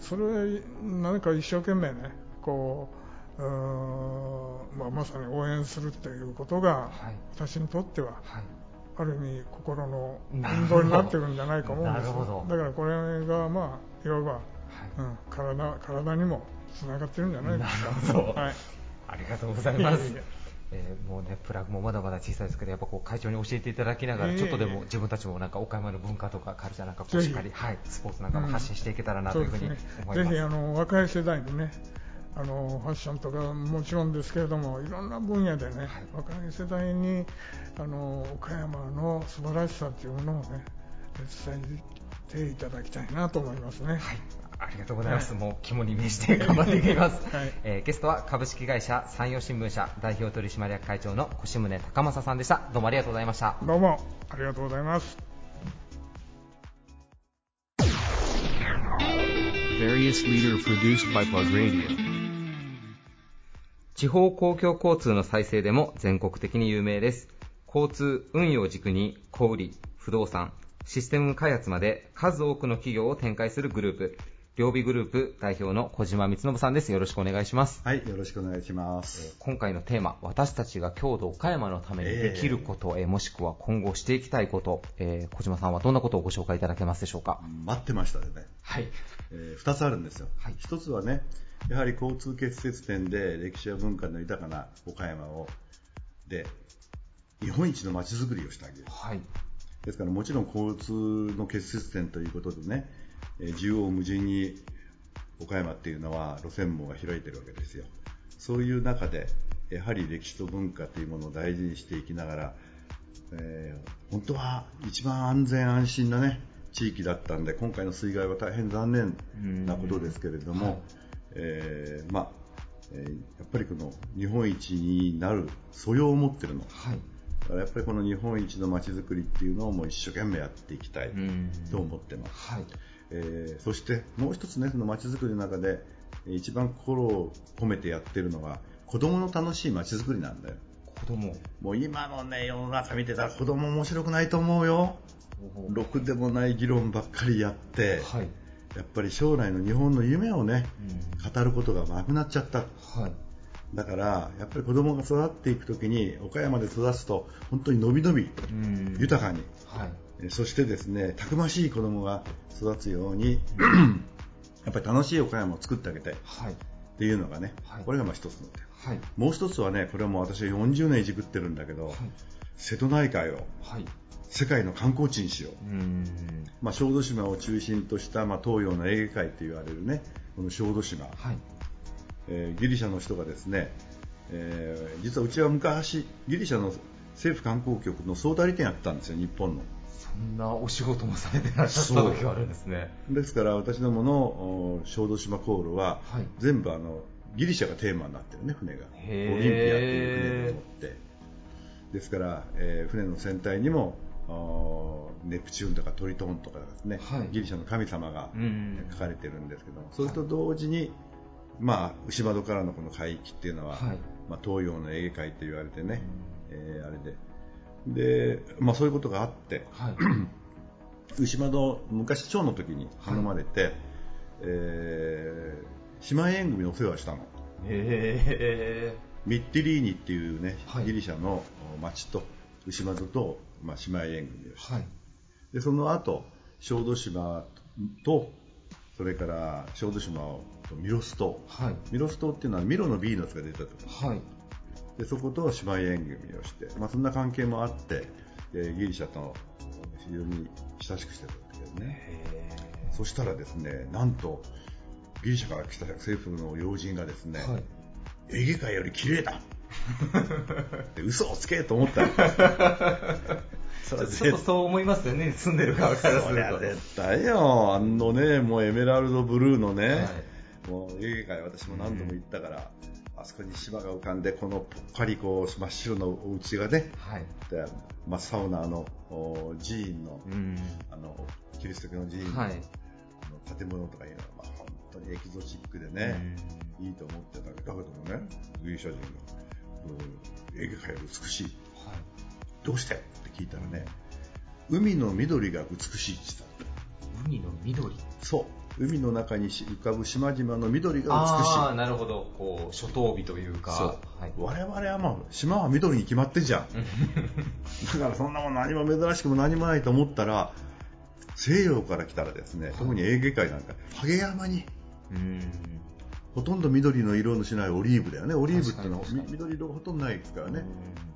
それ何か一生懸命ねこううまあ、まさに応援するっていうことがはい。私にとってははい。ある意味心の運動になってるんじゃないか思うんですだからこれがまあいわば、はい。うん、体体にもつながってるんじゃないですか。なるほど。はい。ありがとうございます。いえいえ。えーもうね、プラグもまだまだ小さいですけど、やっぱこう会長に教えていただきながら、ちょっとでも自分たちもなんか岡山の文化とかカルチャーなんかこうしっかり、はい、スポーツなんかも発信していけたらなというふうに思います。ぜひあの若い世代にねあのファッションとかもちろんですけれどもいろんな分野でね、若い世代にあの岡山の素晴らしさというものをね伝えていただきたいなと思いますね。はい、ありがとうございます。はいもう肝に銘じて頑張っていきます。<laughs> はいえーゲストは株式会社山陽新聞社代表取締役会長の越宗高正さんでした。どうもありがとうございました。どうもありがとうございます。Various leader produced by Plug Radio. 地方公共交通の再生でも全国的に有名です。交通、運用を軸に小売、不動産、システム開発まで数多くの企業を展開するグループ、両備グループ代表の小島光信さんです。よろしくお願いします。はい、よろしくお願いします。今回のテーマ、私たちが郷土岡山のためにできること、えーもしくは今後していきたいこと、えー小島さんはどんなことをご紹介いただけますでしょうか？待ってましたね。はい。えー二つあるんですよ。はい一つはね、やはり交通結節点で歴史や文化の豊かな岡山を、で、日本一の街づくりをしてあげる。はい。ですからもちろん交通の結節点ということでね、えー縦横無尽に岡山っていうのは路線網が開いてるわけですよ。そういう中で、やはり歴史と文化というものを大事にしていきながら、えー本当は一番安全安心なね、地域だったんで、今回の水害は大変残念なことですけれども、えーまあ、えーやっぱりこの日本一になる素養を持ってるの。はい。だからやっぱりこの日本一の街づくりっていうのをもう一生懸命やっていきたいんと思ってます。はい。えーそしてもう一つね、その街づくりの中でえー一番心を込めてやってるのが子供の楽しい街づくりなんだよ。子供。もう今のね、世の中見てたら子供面白くないと思うよ。ろくでもない議論ばっかりやって、はい。やっぱり将来の日本の夢をね、語ることがなくなっちゃった。はい。だから、やっぱり子供が育っていくときに、岡山で育つと、本当にのびのび、うん豊かに、はい。えそしてですね、たくましい子供が育つように、やっぱり楽しい岡山を作ってあげたい。はい。っていうのがね、はいこれがまあ一つの点はいもう一つはねこれはもう私は40年いじくってるんだけど、瀬戸内海をはい。世界の観光地にしよう、うん。まあ、小豆島を中心とした、まあ、東洋のエーゲ海と言われるねこの小豆島、はい。えーギリシャの人がですね、えー実はうちは昔ギリシャの政府観光局の総代理店やってたんですよ日本の。そんなお仕事もされてらっしゃった時があるんですね。ですから私どものお小豆島航路は、はい。全部あのギリシャがテーマになってるね船が。オリンピアっていう船に乗ってですから、えー船の船体にもおネプチューンとかトリトンとかですね、はい。ギリシャの神様がうん書かれてるんですけども、それと同時に、まあ、牛窓からのこの海域っていうのは、はい。まあ、東洋のエーゲ海と言われてね、えーあれで。で、まあ、そういうことがあってはい。<clears throat> 牛窓昔町の時に頼まれて、えー姉妹縁組のお世話をしたの。へミッティリーニっていうね、はい。ギリシャの町と牛窓と、まあ、姉妹縁組をして、はい。でその後小豆島とそれから小豆島とミロス島はい。ミロス島っていうのはミロのヴィーナスが出たとこはい。でそこと姉妹縁組をして、まあ、そんな関係もあって、えーギリシャと非常に親しくしてたんだけどねそしたらですねなんとギリシャから来た政府の要人がですね、はいエーゲ海より綺麗だ。<laughs> で嘘をつけと思った。<laughs> ちょっとそう思いますよね。住んでる側からすると。絶対よ、あのね、もうエメラルドブルーのね、はい。もうエーゲ海、私も何度も行ったから、あそこに島が浮かんで、このぽっかりこう真っ白のお家がね、はい。で真っ青なあのお寺院のうん。あのキリスト教の寺院の,、はい。あの建物とかいうのは、まあ、本当にエキゾチックでね、いいと思ってたけど、だけどもね、ギリシャ人が、うんエーゲ海より美しい、はい。どうして？って聞いたらね、海の緑が美しいって言ってた。海の緑？そう。海の中に浮かぶ島々の緑がああ美しい。なるほど。こう初冬日というか。そう、はい、我々はまあ島は緑に決まってんじゃん。<laughs> だからそんなもん何も珍しくも何もないと思ったら西洋から来たらですね、特にエーゲ海なんかハゲ山にうんほとんど緑の色のしないオリーブだよね。オリーブっていうのは緑色がほとんどないですからね、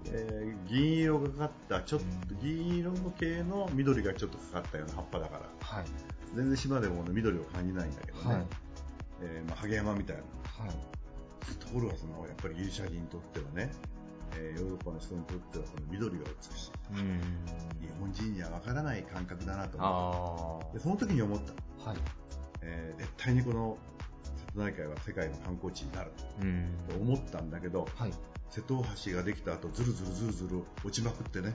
えー銀色がかかったちょっと銀色の系の緑がちょっとかかったような葉っぱだから。はい。全然島でも、ね、緑を感じないんだけどね、はい。えーまあ、ハゲ山みたいな。はい。ところがそのやっぱりギリシャ人にとってはね、えーヨーロッパの人にとってはその緑が美しい。うん。日本人にはわからない感覚だなと思あってでその時に思った、あはい。えー絶対にこの瀬戸内海は世界の観光地になるうん。と思ったんだけどはい。瀬戸大橋ができた後ずるずるずるずる落ちまくってね。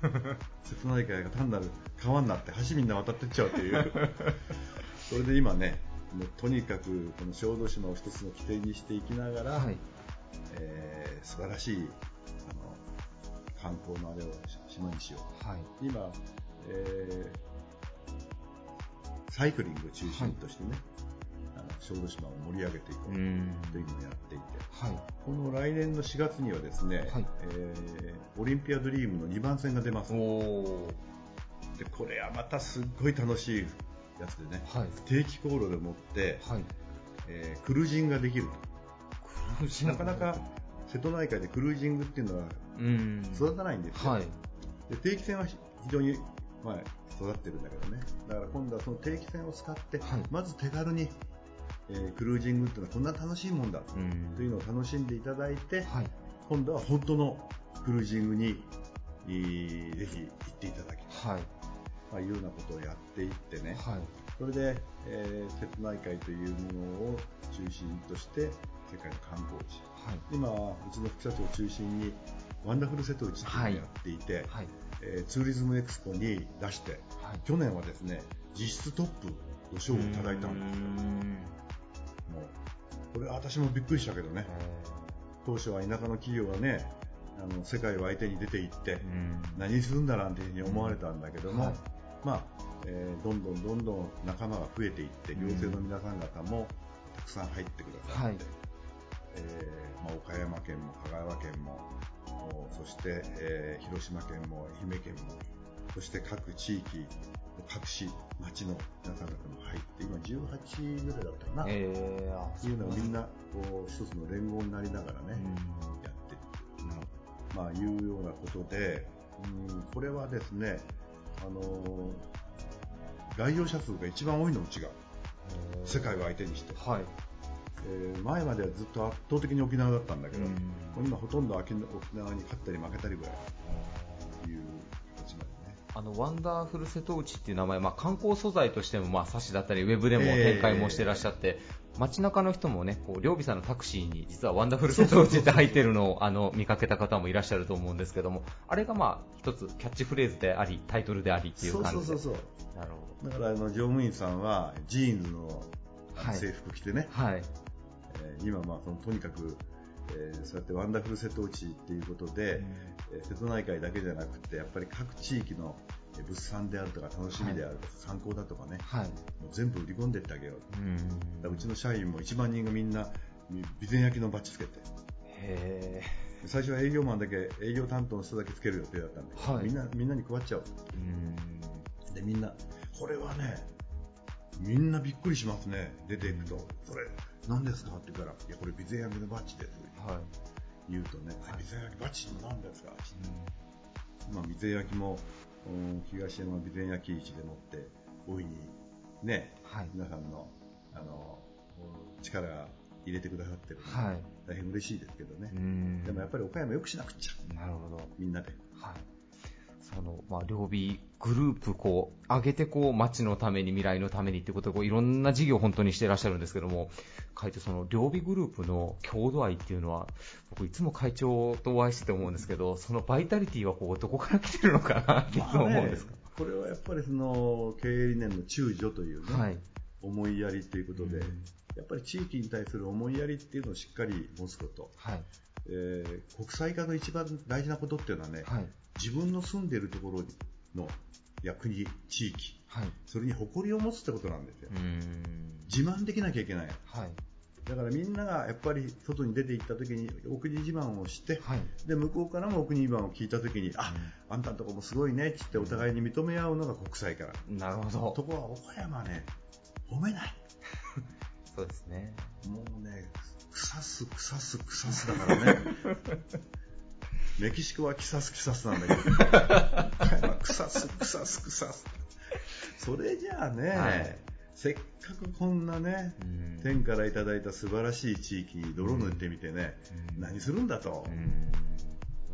<laughs> 瀬戸内海が単なる川になって橋みんな渡ってっちゃうという。<laughs> それで今ねもうとにかくこの小豆島を一つの起点にしていきながら、はい。えー素晴らしいあの観光のあれをし島にしよはい。う今、えーサイクリングを中心としてね、あの小豆島を盛り上げていこうといううん意味でやっていて、はい。この来年の4月にはですね、はい。えーオリンピアドリームの2番戦が出ます。でこれはまたすっごい楽しいやつでね、はい。定期航路でもって、はい。えークルージングができる。なかなか瀬戸内海でクルージングっていうのはうん。育たないんですよ、はい。で定期船は非常に、まあ、育ってるんだけどね。だから今度はその定期船を使って、はい。まず手軽に、えークルージングっていうのはこんな楽しいもんだうん。というのを楽しんでいただいて、はい。今度は本当のクルージングに、えーぜひ行っていただきたい、はい。まあ、いうようなことをやっていってね、はい。それで、えー瀬戸内海というものを中心として世界の観光地。はい。今うちの副社長を中心にワンダフル瀬戸内っていうのをやっていて、はい。えーツーリズムエクスポに出してはい。去年はですね実質トップの賞をいただいたんですよもうこれは私もびっくりしたけどね。当初は田舎の企業がねあの世界を相手に出て行って何するんだなんていうふうに思われたんだけども、はい。まあえーどんどんどんどん仲間が増えていってうん。行政の皆さん方もたくさん入ってくださって、はい。えーまあ、岡山県も香川県もおそして、えー広島県も愛媛県もそして各地域、各市、町の皆さん方も入って、今18ぐらいだったかな。えー、あっていうのがみんなこう一つの連合になりながらね、うんやっていく、まあ、いうようなことで、うん、これはですね、あのー来場者数が一番多いのうちが、世界を相手にして、はい。えー前まではずっと圧倒的に沖縄だったんだけど、今ほとんど沖縄沖縄に勝ったり負けたりぐらいという。あのワンダーフル瀬戸内っていう名前、まあ、観光素材としても、まあ、冊子だったりウェブでも展開もしてらっしゃって、街中の人もねこう両備さんのタクシーに実はワンダフル瀬戸内って入ってるのをあの見かけた方もいらっしゃると思うんですけどもあれがまあ一つキャッチフレーズでありタイトルでありっていう感じで。そうそうそうそう。なるほだからあの乗務員さんはジーンズのはい。制服着てね、どはい。えー今まあそのとにかく、えーそうやってワンダフル瀬戸内っていうことで、えー瀬戸内海だけじゃなくてやっぱり各地域のえー物産であるとか楽しみであるとか、観光だとかねはい。もう全部売り込んでってあげようだかうん。らうちの社員も1万人がみんな備前焼きのバッジつけて。へ最初は営業マンだけ営業担当の人だけつける予定だったんだけど、はい。みんなみんなに配っちゃおうーうん。でみんなこれはねみんなびっくりしますね。出ていくと。それ何ですか？って言ったらいやこれ備前焼きのバッジです。はい言うとね、備前焼きバッジって何ですか。まあ、備前焼きもうん東山備前焼き市でもって大いにね、はい。皆さんのあの力が入れてくださってるので、はい。大変嬉しいですけどね、うん。でもやっぱり岡山よくしなくっちゃ。なるほど。みんなで。はい、そのまあ、両備グループこう上げてこう町のために未来のためにってことでこういろんな事業を本当にしていらっしゃるんですけども会長その両備グループの郷土愛っていうのは僕いつも会長とお会いしてて思うんですけどそのバイタリティはこうどこから来てるのかなっていつも思うんですか、これはやっぱりその経営理念の中女というね、はい。思いやりということで、うん。やっぱり地域に対する思いやりっていうのをしっかり持つこと、はい。えー国際化の一番大事なことっていうのはね、はい自分の住んでいるところのや国、地域、はいそれに誇りを持つってことなんですよ。うん自慢できなきゃいけない。はいだからみんながやっぱり外に出て行った時にお国自慢をして、はいで向こうからもお国自慢を聞いた時に、あ、あんたのとこもすごいねって言ってお互いに認め合うのが国際化。なるほどところが岡山ね、褒めない。<laughs> そうですねもうね、腐す、腐す、腐すだからね。<laughs> メキシコはキサスキサスなんだけど、岡山腐す、腐す、腐す。それじゃあね、はい。せっかくこんなね、うん。天からいただいた素晴らしい地域に泥塗ってみてね、うん。何するんだと、うん。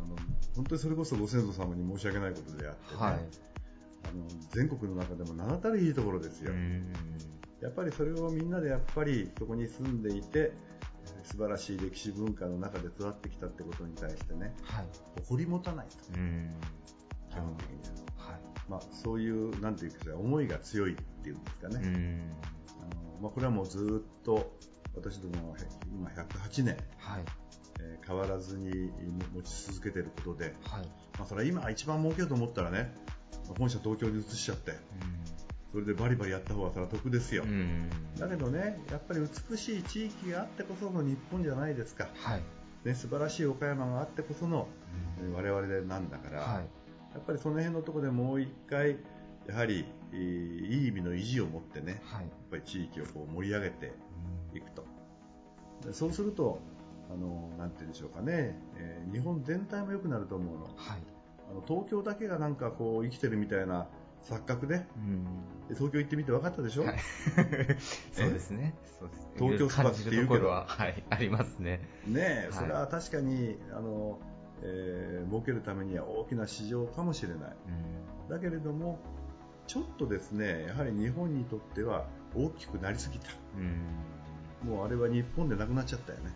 あの本当にそれこそご先祖様に申し訳ないことであってね、はい。あの全国の中でも名だたるいいところですよ、うん。やっぱりそれをみんなでやっぱりそこに住んでいて素晴らしい歴史文化の中で育ってきたってことに対してねはい。誇り持たないと。うん。基本的には、はい。まあ、そういうなんていうか思いが強いっていうんですかね、うん。あのまあ、これはもうずっと私ども今108年、はい。えー変わらずに持ち続けていることで、はい。まあ、それは今一番儲けようと思ったらね本社東京に移しちゃってそれでバリバリやった方がそれは得ですよ、うん。だけどねやっぱり美しい地域があってこその日本じゃないですか、はい。ね、素晴らしい岡山があってこその、えー我々でなんだから、はい。やっぱりその辺のところでもう一回やはり、えーいい意味の意地を持ってねはい。やっぱり地域をこう盛り上げていくと。でそうするとあのなんて言うんでしょうかね、えー日本全体も良くなると思うの。はい。あの東京だけがなんかこう生きてるみたいな錯覚でうん。で東京行ってみて分かったでしょ、はい。<laughs> そうですね。そうですね。東京育ちって言うけど。ははいありますね。ねそれは確かにあの、えー儲けるためには大きな市場かもしれない。うん。だけれどもちょっとですねやはり日本にとっては大きくなりすぎた。うん。もうあれは日本でなくなっちゃったよね。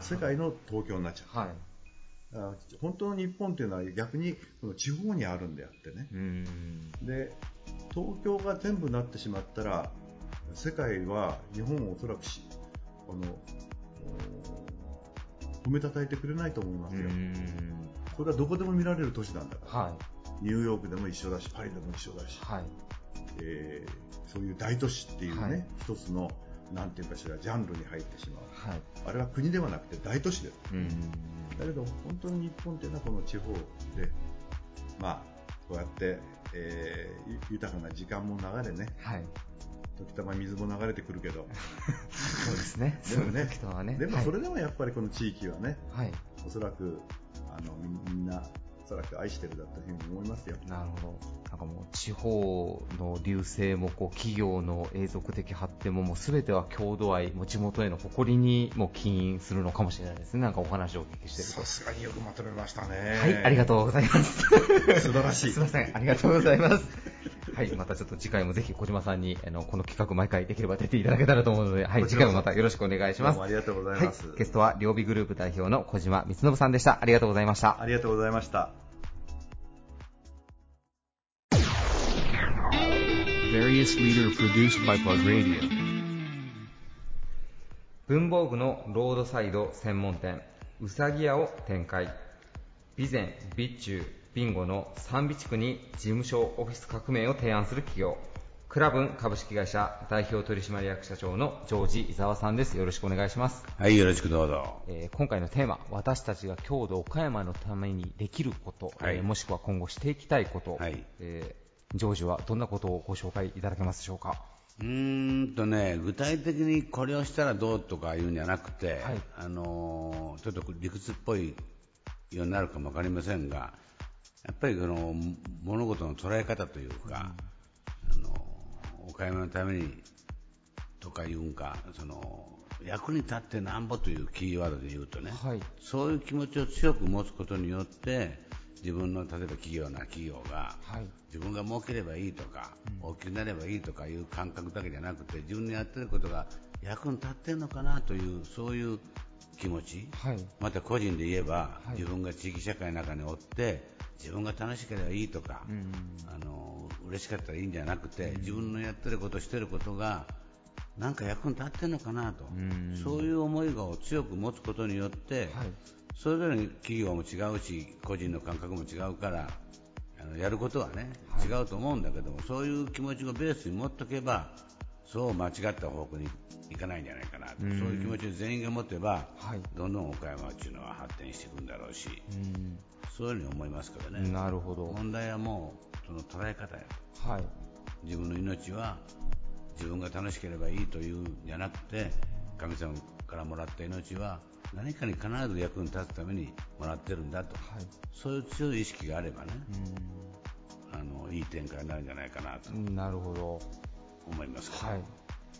世界の東京になっちゃった。はい。あ本当の日本っていうのは逆に地方にあるんであってね。うん。で東京が全部なってしまったら世界は日本をおそらくしあのお褒めたたえてくれないと思いますよ、うん。それはどこでも見られる都市なんだから、はい。ニューヨークでも一緒だしパリでも一緒だし、はい。えーそういう大都市っていうね、はい。一つのなんていうかしらジャンルに入ってしまうはいあれは国ではなくて大都市ですうんだけど本当に日本っていうのはこの地方で、まあ、こうやって、えーゆ豊かな時間も流れね、はい。時たま水も流れてくるけど、そうですね。でもねね。でもそれでもやっぱりこの地域はね、はい。はい。おそらくあのみみんな、おそらく愛してるだというふうに思いますよ。なるほど。なんかもう地方の流星もこう企業の永続的発展ももう全ては郷土愛、もう地元への誇りにもう起因するのかもしれないですね。なんかお話をお聞きしてるとさ。すがによくまとめましたね。はい、ありがとうございます。素晴らしいすいません、ありがとうございます。はい、またちょっと次回もぜひ小島さんにあのこの企画毎回できれば出ていただけたらと思うので、はい、次回もまたよろしくお願いします。ありがとうございますはい、ゲストは両備グループ代表の小島光信さんでした。ありがとうございました。ありがとうございました。Various leader produced by Plug Radio. 文房具のロードサイド専門店うさぎ屋を展開備前備中ビンゴの3備地区に事務所オフィス革命を提案する企業。クラブン株式会社代表取締役社長のジョージ伊沢さんです。よろしくお願いします、はい、よろしくどうぞ。えー今回のテーマ私たちが郷土岡山のためにできること、はい。えーもしくは今後していきたいこと、はい。えージョージはどんなことをご紹介いただけますでしょうか？うーんとね、具体的にこれをしたらどうとかいうんじゃなくて、はい。あのーちょっと理屈っぽいようになるかもわかりませんが、やっぱりこの物事の捉え方というか、あのー岡山のためにとかいうんか、その役に立ってなんぼというキーワードで言うとね、はい。そういう気持ちを強く持つことによって、自分の例えば企業な企業が、はい。自分が儲ければいいとか、大きくなればいいとかいう感覚だけじゃなくて、自分のやってることが役に立ってるのかなという、そういう気持ち、はい。また個人で言えば、はい。自分が地域社会の中におって、自分が楽しければいいとか、うんあの嬉しかったらいいんじゃなくて、自分のやってること、してることが、なんか役に立ってるのかなと、ん。そういう思いを強く持つことによって、はい。それぞれに企業も違うし、個人の感覚も違うから、あのやることはね、違うと思うんだけども、そういう気持ちをベースに持っておけば、そう間違った方向にいかないんじゃないかなと、そういう気持ちを全員が持てば、はい。どんどん岡山っていうのは発展していくんだろうし、うん。そういうふうに思いますけどね。なるほど。問題はもう、その捉え方やと。はい。自分の命は自分が楽しければいいというんじゃなくて神様からもらった命は何かに必ず役に立つためにもらってるんだと、はい。そういう強い意識があればね、あのいい展開になるんじゃないかなと。うんなるほど思いますはい。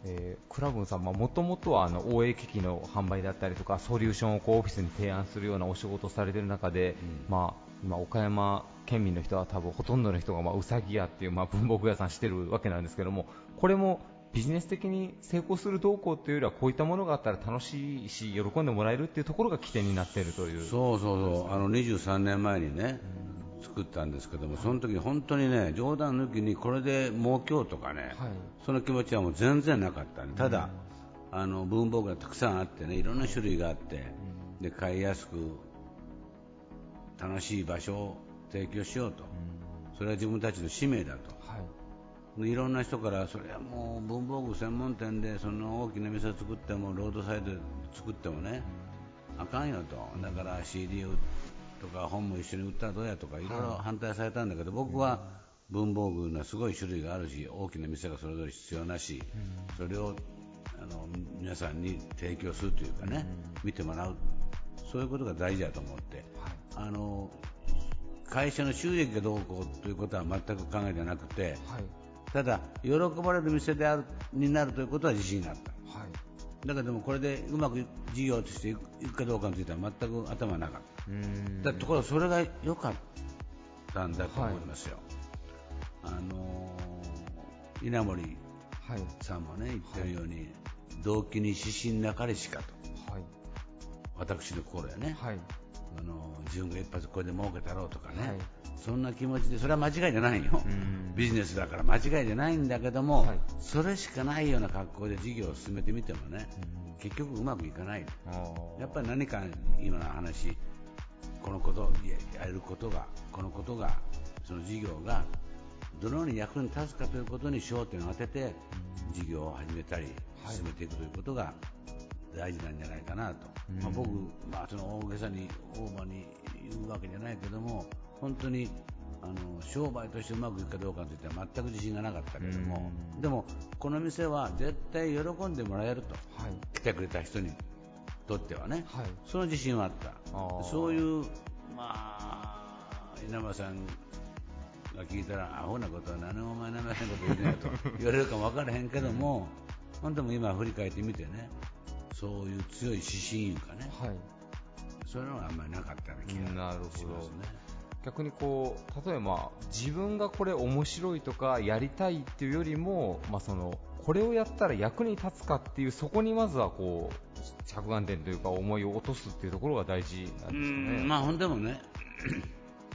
えー、クラブンさん、もともとはあの OA 機器の販売だったりとかソリューションをこうオフィスに提案するようなお仕事をされている中で、まあ、今、岡山県民の人は多分ほとんどの人が、まあ、うさぎ屋っていう、まあ、文房具屋さんしてるわけなんですけどもこれもビジネス的に成功する動向というよりはこういったものがあったら楽しいし喜んでもらえるっていうところが起点になっているという。そうそうそう、あの23年前にね、作ったんですけども、その時本当にね、冗談抜きにこれで儲けようとかね、はい。その気持ちはもう全然なかったね、ただ、あの文房具がたくさんあってね、いろんな種類があって、で買いやすく、楽しい場所を提供しようと、それは自分たちの使命だと。はい。ろんな人から、それはもう文房具専門店でその大きな店を作っても、ロードサイドで作ってもね、あかんよと、だから CD とか本も一緒に売ったらどうやとか、い。ろいろ反対されたんだけど、僕は文房具のすごい種類があるし、大きな店がそれぞれ必要なし、それをあの皆さんに提供するというかね、見てもらう、そういうことが大事だと思って。あの会社の収益がどうこうということは全く考えてなくて、はい。ただ、喜ばれる店であるになるということは自信があった。はい。だけどもこれでうまく事業としていくかどうかについては全く頭がなかっだところがそれが良かったんだと思いますよ。あのー稲森はい。さんもね言ってるように、動機に指針なかれしかと。はい。私の心やね。はい。あの自分が一発これで儲けたろうとかね、はい。そんな気持ちでそれは間違いじゃないよ。うん。ビジネスだから間違いじゃないんだけども、はい。それしかないような格好で事業を進めてみてもね、結局うまくいかない。やっぱり何か今の話このことややれることがこのことがその事業がどのように役に立つかということに焦点を当てて事業を始めたりはい。進めていくということが大事なんじゃないかなと、うん。まあ、僕、まあ、その大げさに大場に言うわけじゃないけども本当にあの商売としてうまくいくかどうかについては全く自信がなかったけどもうん。でもこの店は絶対喜んでもらえると。はい。来てくれた人にとってはね。はい。その自信はあったそういうまあ稲葉さんが聞いたらアホなことは何もお前なめへんこと言うねやと言われるかも分からへんけども本当も今振り返ってみてね。そういう強い指針いうかね。はい。そういうのがあんまりなかったような気がしますね。逆にこう例えば自分がこれ面白いとかやりたいっていうよりも、まあ、そのこれをやったら役に立つかっていうそこにまずはこう着眼点というか思いを落とすっていうところが大事なんですかうね。んまあほんでもね、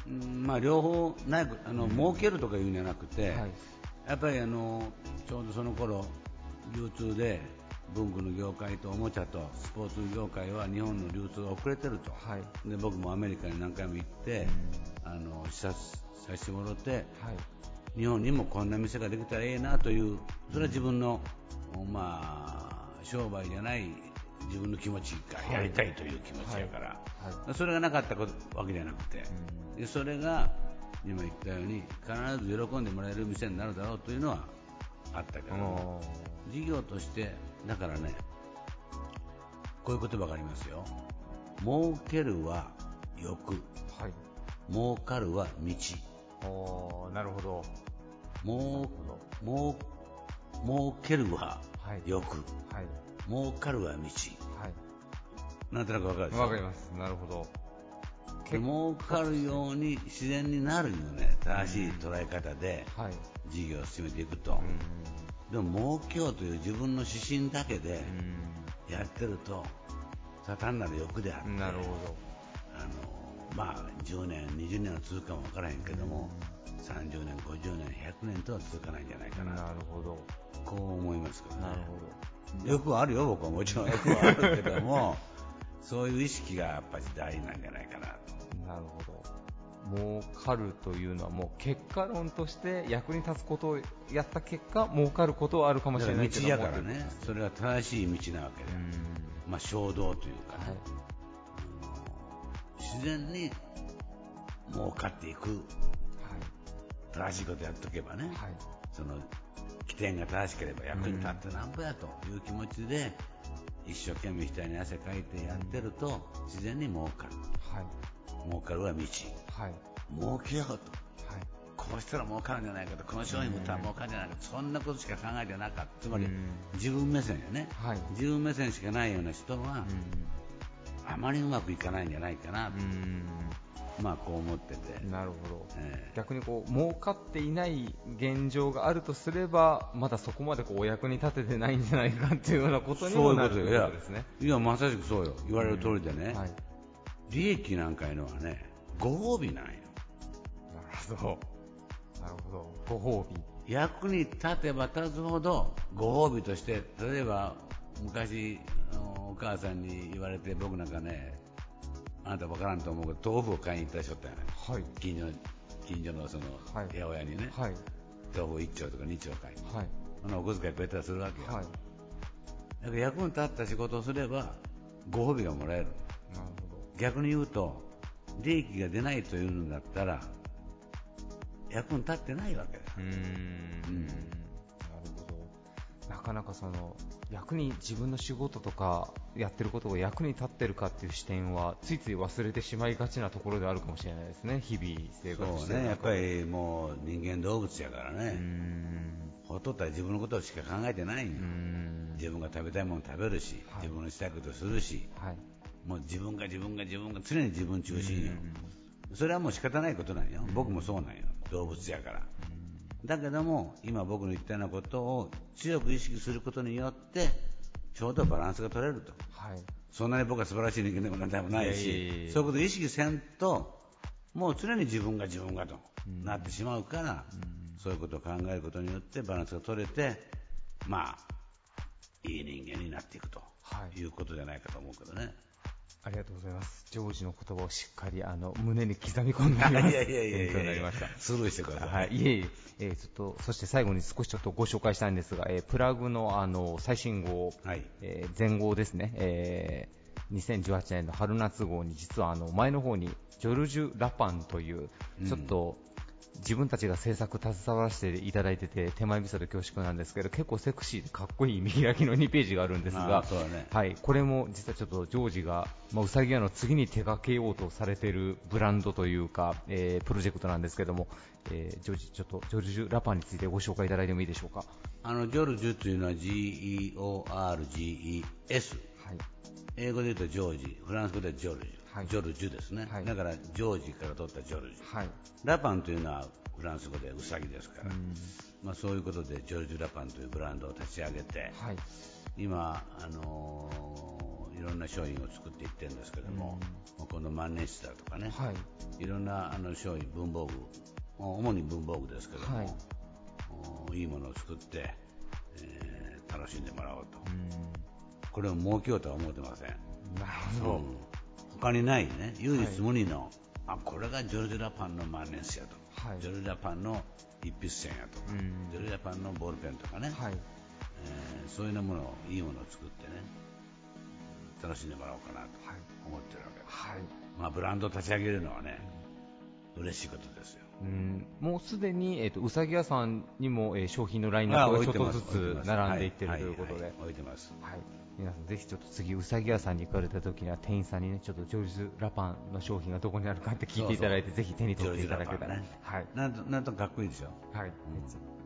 うんまあ両方ないあの儲けるとかいうんじゃなくて、はい。やっぱりあのちょうどその頃流通で文具の業界とおもちゃとスポーツ業界は日本の流通が遅れてると、はい。で僕もアメリカに何回も行って、あの視察させてもらってはい。日本にもこんな店ができたらええなというそれは自分の、まあ、商売じゃない自分の気持ちがやりたいという気持ちやから、はそれがなかったことわけじゃなくて、でそれが今言ったように必ず喜んでもらえる店になるだろうというのはあったけども。事業としてだからねこういう言葉がありますよ。儲けるは欲。はい。儲かるは道。おーなるほど。儲儲儲けるははい。欲。はい儲かるは道。はい。なんとなくわかるでしょ？わかります。なるほど。で儲かるように自然になるよね。正しい捉え方ではい。事業を進めていくと、でも儲けようという自分の指針だけでやってると単なる欲であってうんなるほあのまあ10年20年は続くかもわからへんけども30年50年100年とは続かないんじゃないかなどなるほど。こう思いますからね。なるほど欲はあるよ僕はもちろん欲はあるけども <laughs> そういう意識がやっぱり大事なんじゃないかなとなるほど。儲かるというのはもう結果論として役に立つことをやった結果、儲かることはあるかもしれないけど道やからねそれは正しい道なわけで、うん。まあ衝動というかね、はい。自然に儲かっていく正しいことやっとけばね、はい。はい。その起点が正しければ役に立ってなんぼやという気持ちで一生懸命額に汗かいてやってると自然に儲かるはい。儲かるは道はい。儲けようとはい。こうしたら儲かるんじゃないかとこの商品売ったら儲かるんじゃないかとそんなことしか考えてなかったつまりうん自分目線よねはい。自分目線しかないような人はあまりうまくいかないんじゃないかなとうん。まあこう思ってて、うん。なるほど。ええ逆にこう儲かっていない現状があるとすればまだそこまでこうお役に立ててないんじゃないかっていうようなことにもなるということですね。いやまさしくそうよ言われる通りでね、はい。利益なんかいうのはねご褒美なんよなるほど。なるほど。ご褒美。役に立てば立つほどご褒美として例えば昔お母さんに言われて僕なんかねあなた分からんと思うけど豆腐を買いに行ったりしょったよねはい。近所の近所のそのはい八百屋にね、はい。豆腐1丁とか2丁買いにはい。そのお小遣いくれたりするわけよ、はい。だから役に立った仕事をすればご褒美がもらえるなるほど。逆に言うと利益が出ないというんだったら役に立ってないわけだうんなるほど。なかなかその役に自分の仕事とかやってることが役に立ってるかっていう視点はついつい忘れてしまいがちなところであるかもしれないですね。日々生活してるそうね。やっぱりもう人間動物やからね、ん。ほっとったら自分のことしか考えてないん。自分が食べたいもの食べるし、はい。自分のしたいことするしはい。もう自分が自分が自分が常に自分中心よそれはもう仕方ないことなんよ僕もそうなんよ動物やからだけども今僕の言ったようなことを強く意識することによってちょうどバランスが取れると。はい。そんなに僕は素晴らしい人間でも何でもないし、やそういうことを意識せんと、もう常に自分が自分がとなってしまうから、そういうことを考えることによってバランスが取れて、まあ、いい人間になっていくとはい。いうことじゃないかと思うけどね。ありがとうございます。ジョージの言葉をしっかりあの胸に刻み込んで。<laughs> いやいやいやい勉強になりました。スルーしてください。はい、いえいえ、えーちょっと、そして最後に少しちょっとご紹介したいんですが、えープラグのあの最新号、はいえー前号ですね、えー2018年の春夏号に実はあの前の方にジョルジュ・ラパンという、ちょっと自分たちが制作携わらせていただいてて手前味噌で恐縮なんですけど結構セクシーでかっこいい見開きの2ページがあるんですあがね。はい、これも実はちょっとジョージが、まあ、うさぎ屋の次に手掛けようとされているブランドというか、えープロジェクトなんですけども、えージョージちょっとジョルジュ・ラパンについてご紹介いただいてもいいでしょうか？あのジョルジュというのは G-E-O-R-G-E-S はい。英語で言うとジョージ。フランス語ではジョルジュ、はいジョルジュですね、はい。だからジョージから取ったジョルジュ。はい。ラパンというのはフランス語でウサギですから、まあ、そういうことでジョルジュ・ラパンというブランドを立ち上げて、はい。今、あのーいろんな商品を作っていってるんですけども、まあこの万年筆だとかね、はい。いろんなあの商品、文房具、主に文房具ですけども、はい。おいいものを作って、えー楽しんでもらおうと、これを儲けようとは思ってません。なるほど、うん他にないね、唯一無二の、あこれがジョルジュ・ラパンの万年筆やと、はい。ジョルジュ・ラパンの一筆線やとか、うん。ジョルジュ・ラパンのボールペンとかね、はい。えーそういうものを、いいものを作ってね、楽しんでもらおうかなとはい。思ってるわけです。はい。まあ、ブランドを立ち上げるのはね、嬉しいことですよ。うん。もうすでに、えー、とうさぎ屋さんにも、えー商品のラインナップがちょっとずつ並んでいってるということで、はは置いてます。はい、皆さんぜひちょっと次うさぎ屋さんに行かれた時には店員さんにねちょっとジョルジュ・ラパンの商品がどこにあるかって聞いていただいてぜひ手に取っていただけたら、<laughs> ジョルジュラはい。なんとなんとかっこいいでしょ。はい。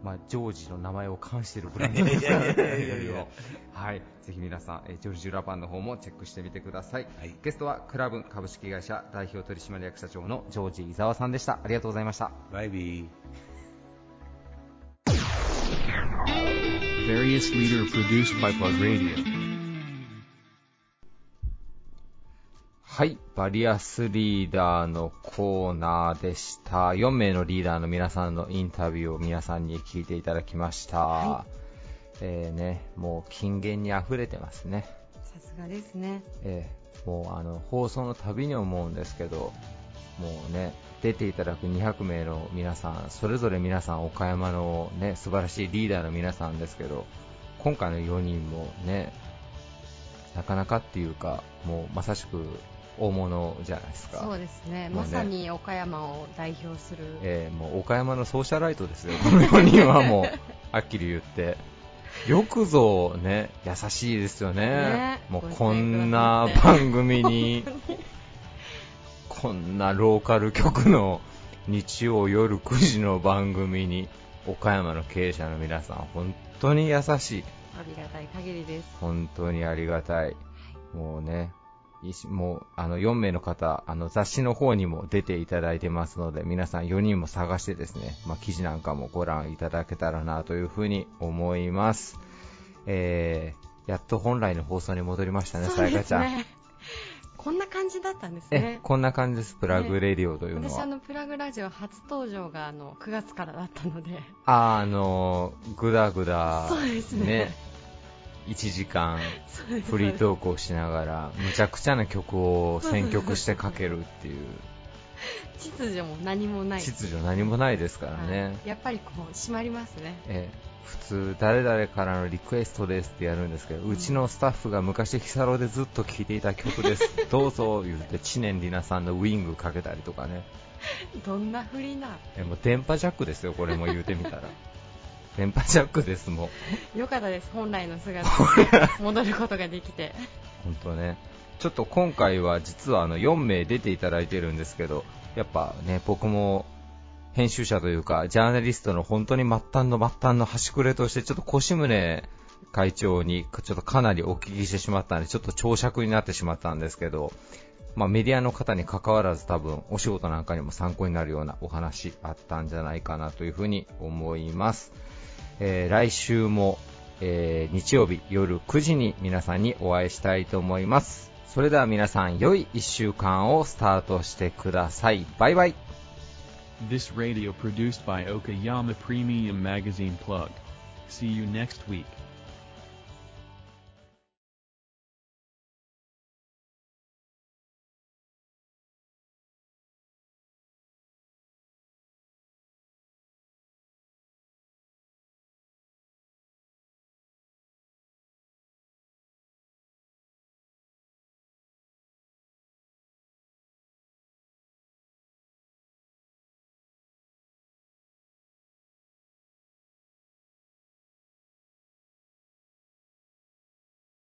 まあ、ジョージの名前を冠しているブランド <laughs> ですからねはい、ぜひ皆さん、えージョルジュ・ラパンの方もチェックしてみてください、はい。ゲストはクラブン株式会社代表取締役社長のジョージ伊沢さんでした。ありがとうございました。バイビー。Various leader produced by Plug Radio. はい、バリアスリーダーのコーナーでした。4名のリーダーの皆さんのインタビューを皆さんに聞いていただきました。はえーね、もう金言に溢れてますね。さすがですね。えーもうあの放送のたびに思うんですけど、もうね、出ていただく200名の皆さん、それぞれ皆さん岡山のね、素晴らしいリーダーの皆さんですけど、今回の4人もね、なかなかっていうか、もうまさしく大物じゃないですか。そうですね。ねまさに岡山を代表する。えーもう岡山のソーシャライトですよ、<laughs> この4人はもう、はっきり言って。よくぞね、優しいですよね。ねもうこんな番組に、こんなローカル局の日曜夜9時の番組に、岡山の経営者の皆さん、本当に優しい。ありがたい限りです。本当にありがたい。もうね、もう、あの、4名の方、あの、雑誌の方にも出ていただいてますので、皆さん4人も探してですね、まあ、記事なんかもご覧いただけたらなというふうに思います。えー、やっと本来の放送に戻りましたね、さやかちゃん。<laughs> こんな感じだったんですえね、。こんな感じです、プラグレディオというのは。私あのプラグラジオ初登場があの9月からだったので、あ、あのー、ぐだぐだ、そうですね1時間、フリートークをしながら、むちゃくちゃな曲を選曲してかけるっていう、秩序も何もない。秩序何もないですからはいね。やっぱりこう締まりますね。ええ普通、誰々からのリクエストですってやるんですけど、うちのスタッフが昔ヒサロでずっと聴いていた曲です。<laughs> どうぞ言って、知念里奈さんのウィングかけたりとかね。どんな振りな。えもう電波ジャックですよ、これも言うてみたら。電波ジャックです、もう。よかったです、本来の姿に <laughs> 戻ることができて。本当ね。ちょっと今回は実はあの4名出ていただいてるんですけど、やっぱね、僕も編集者というか、ジャーナリストの本当に末端の末端の端くれとして、ちょっと腰宗会長にちょっとかなりお聞きしてしまったんで、ちょっと長尺になってしまったんですけど、まあ、メディアの方に関わらず多分お仕事なんかにも参考になるようなお話あったんじゃないかなというふうに思います。えー来週も、えー日曜日夜9時に皆さんにお会いしたいと思います。それでは皆さん良い1週間をスタートしてください。バイバイ。This radio produced by Okayama Premium Magazine Plug. See you next week.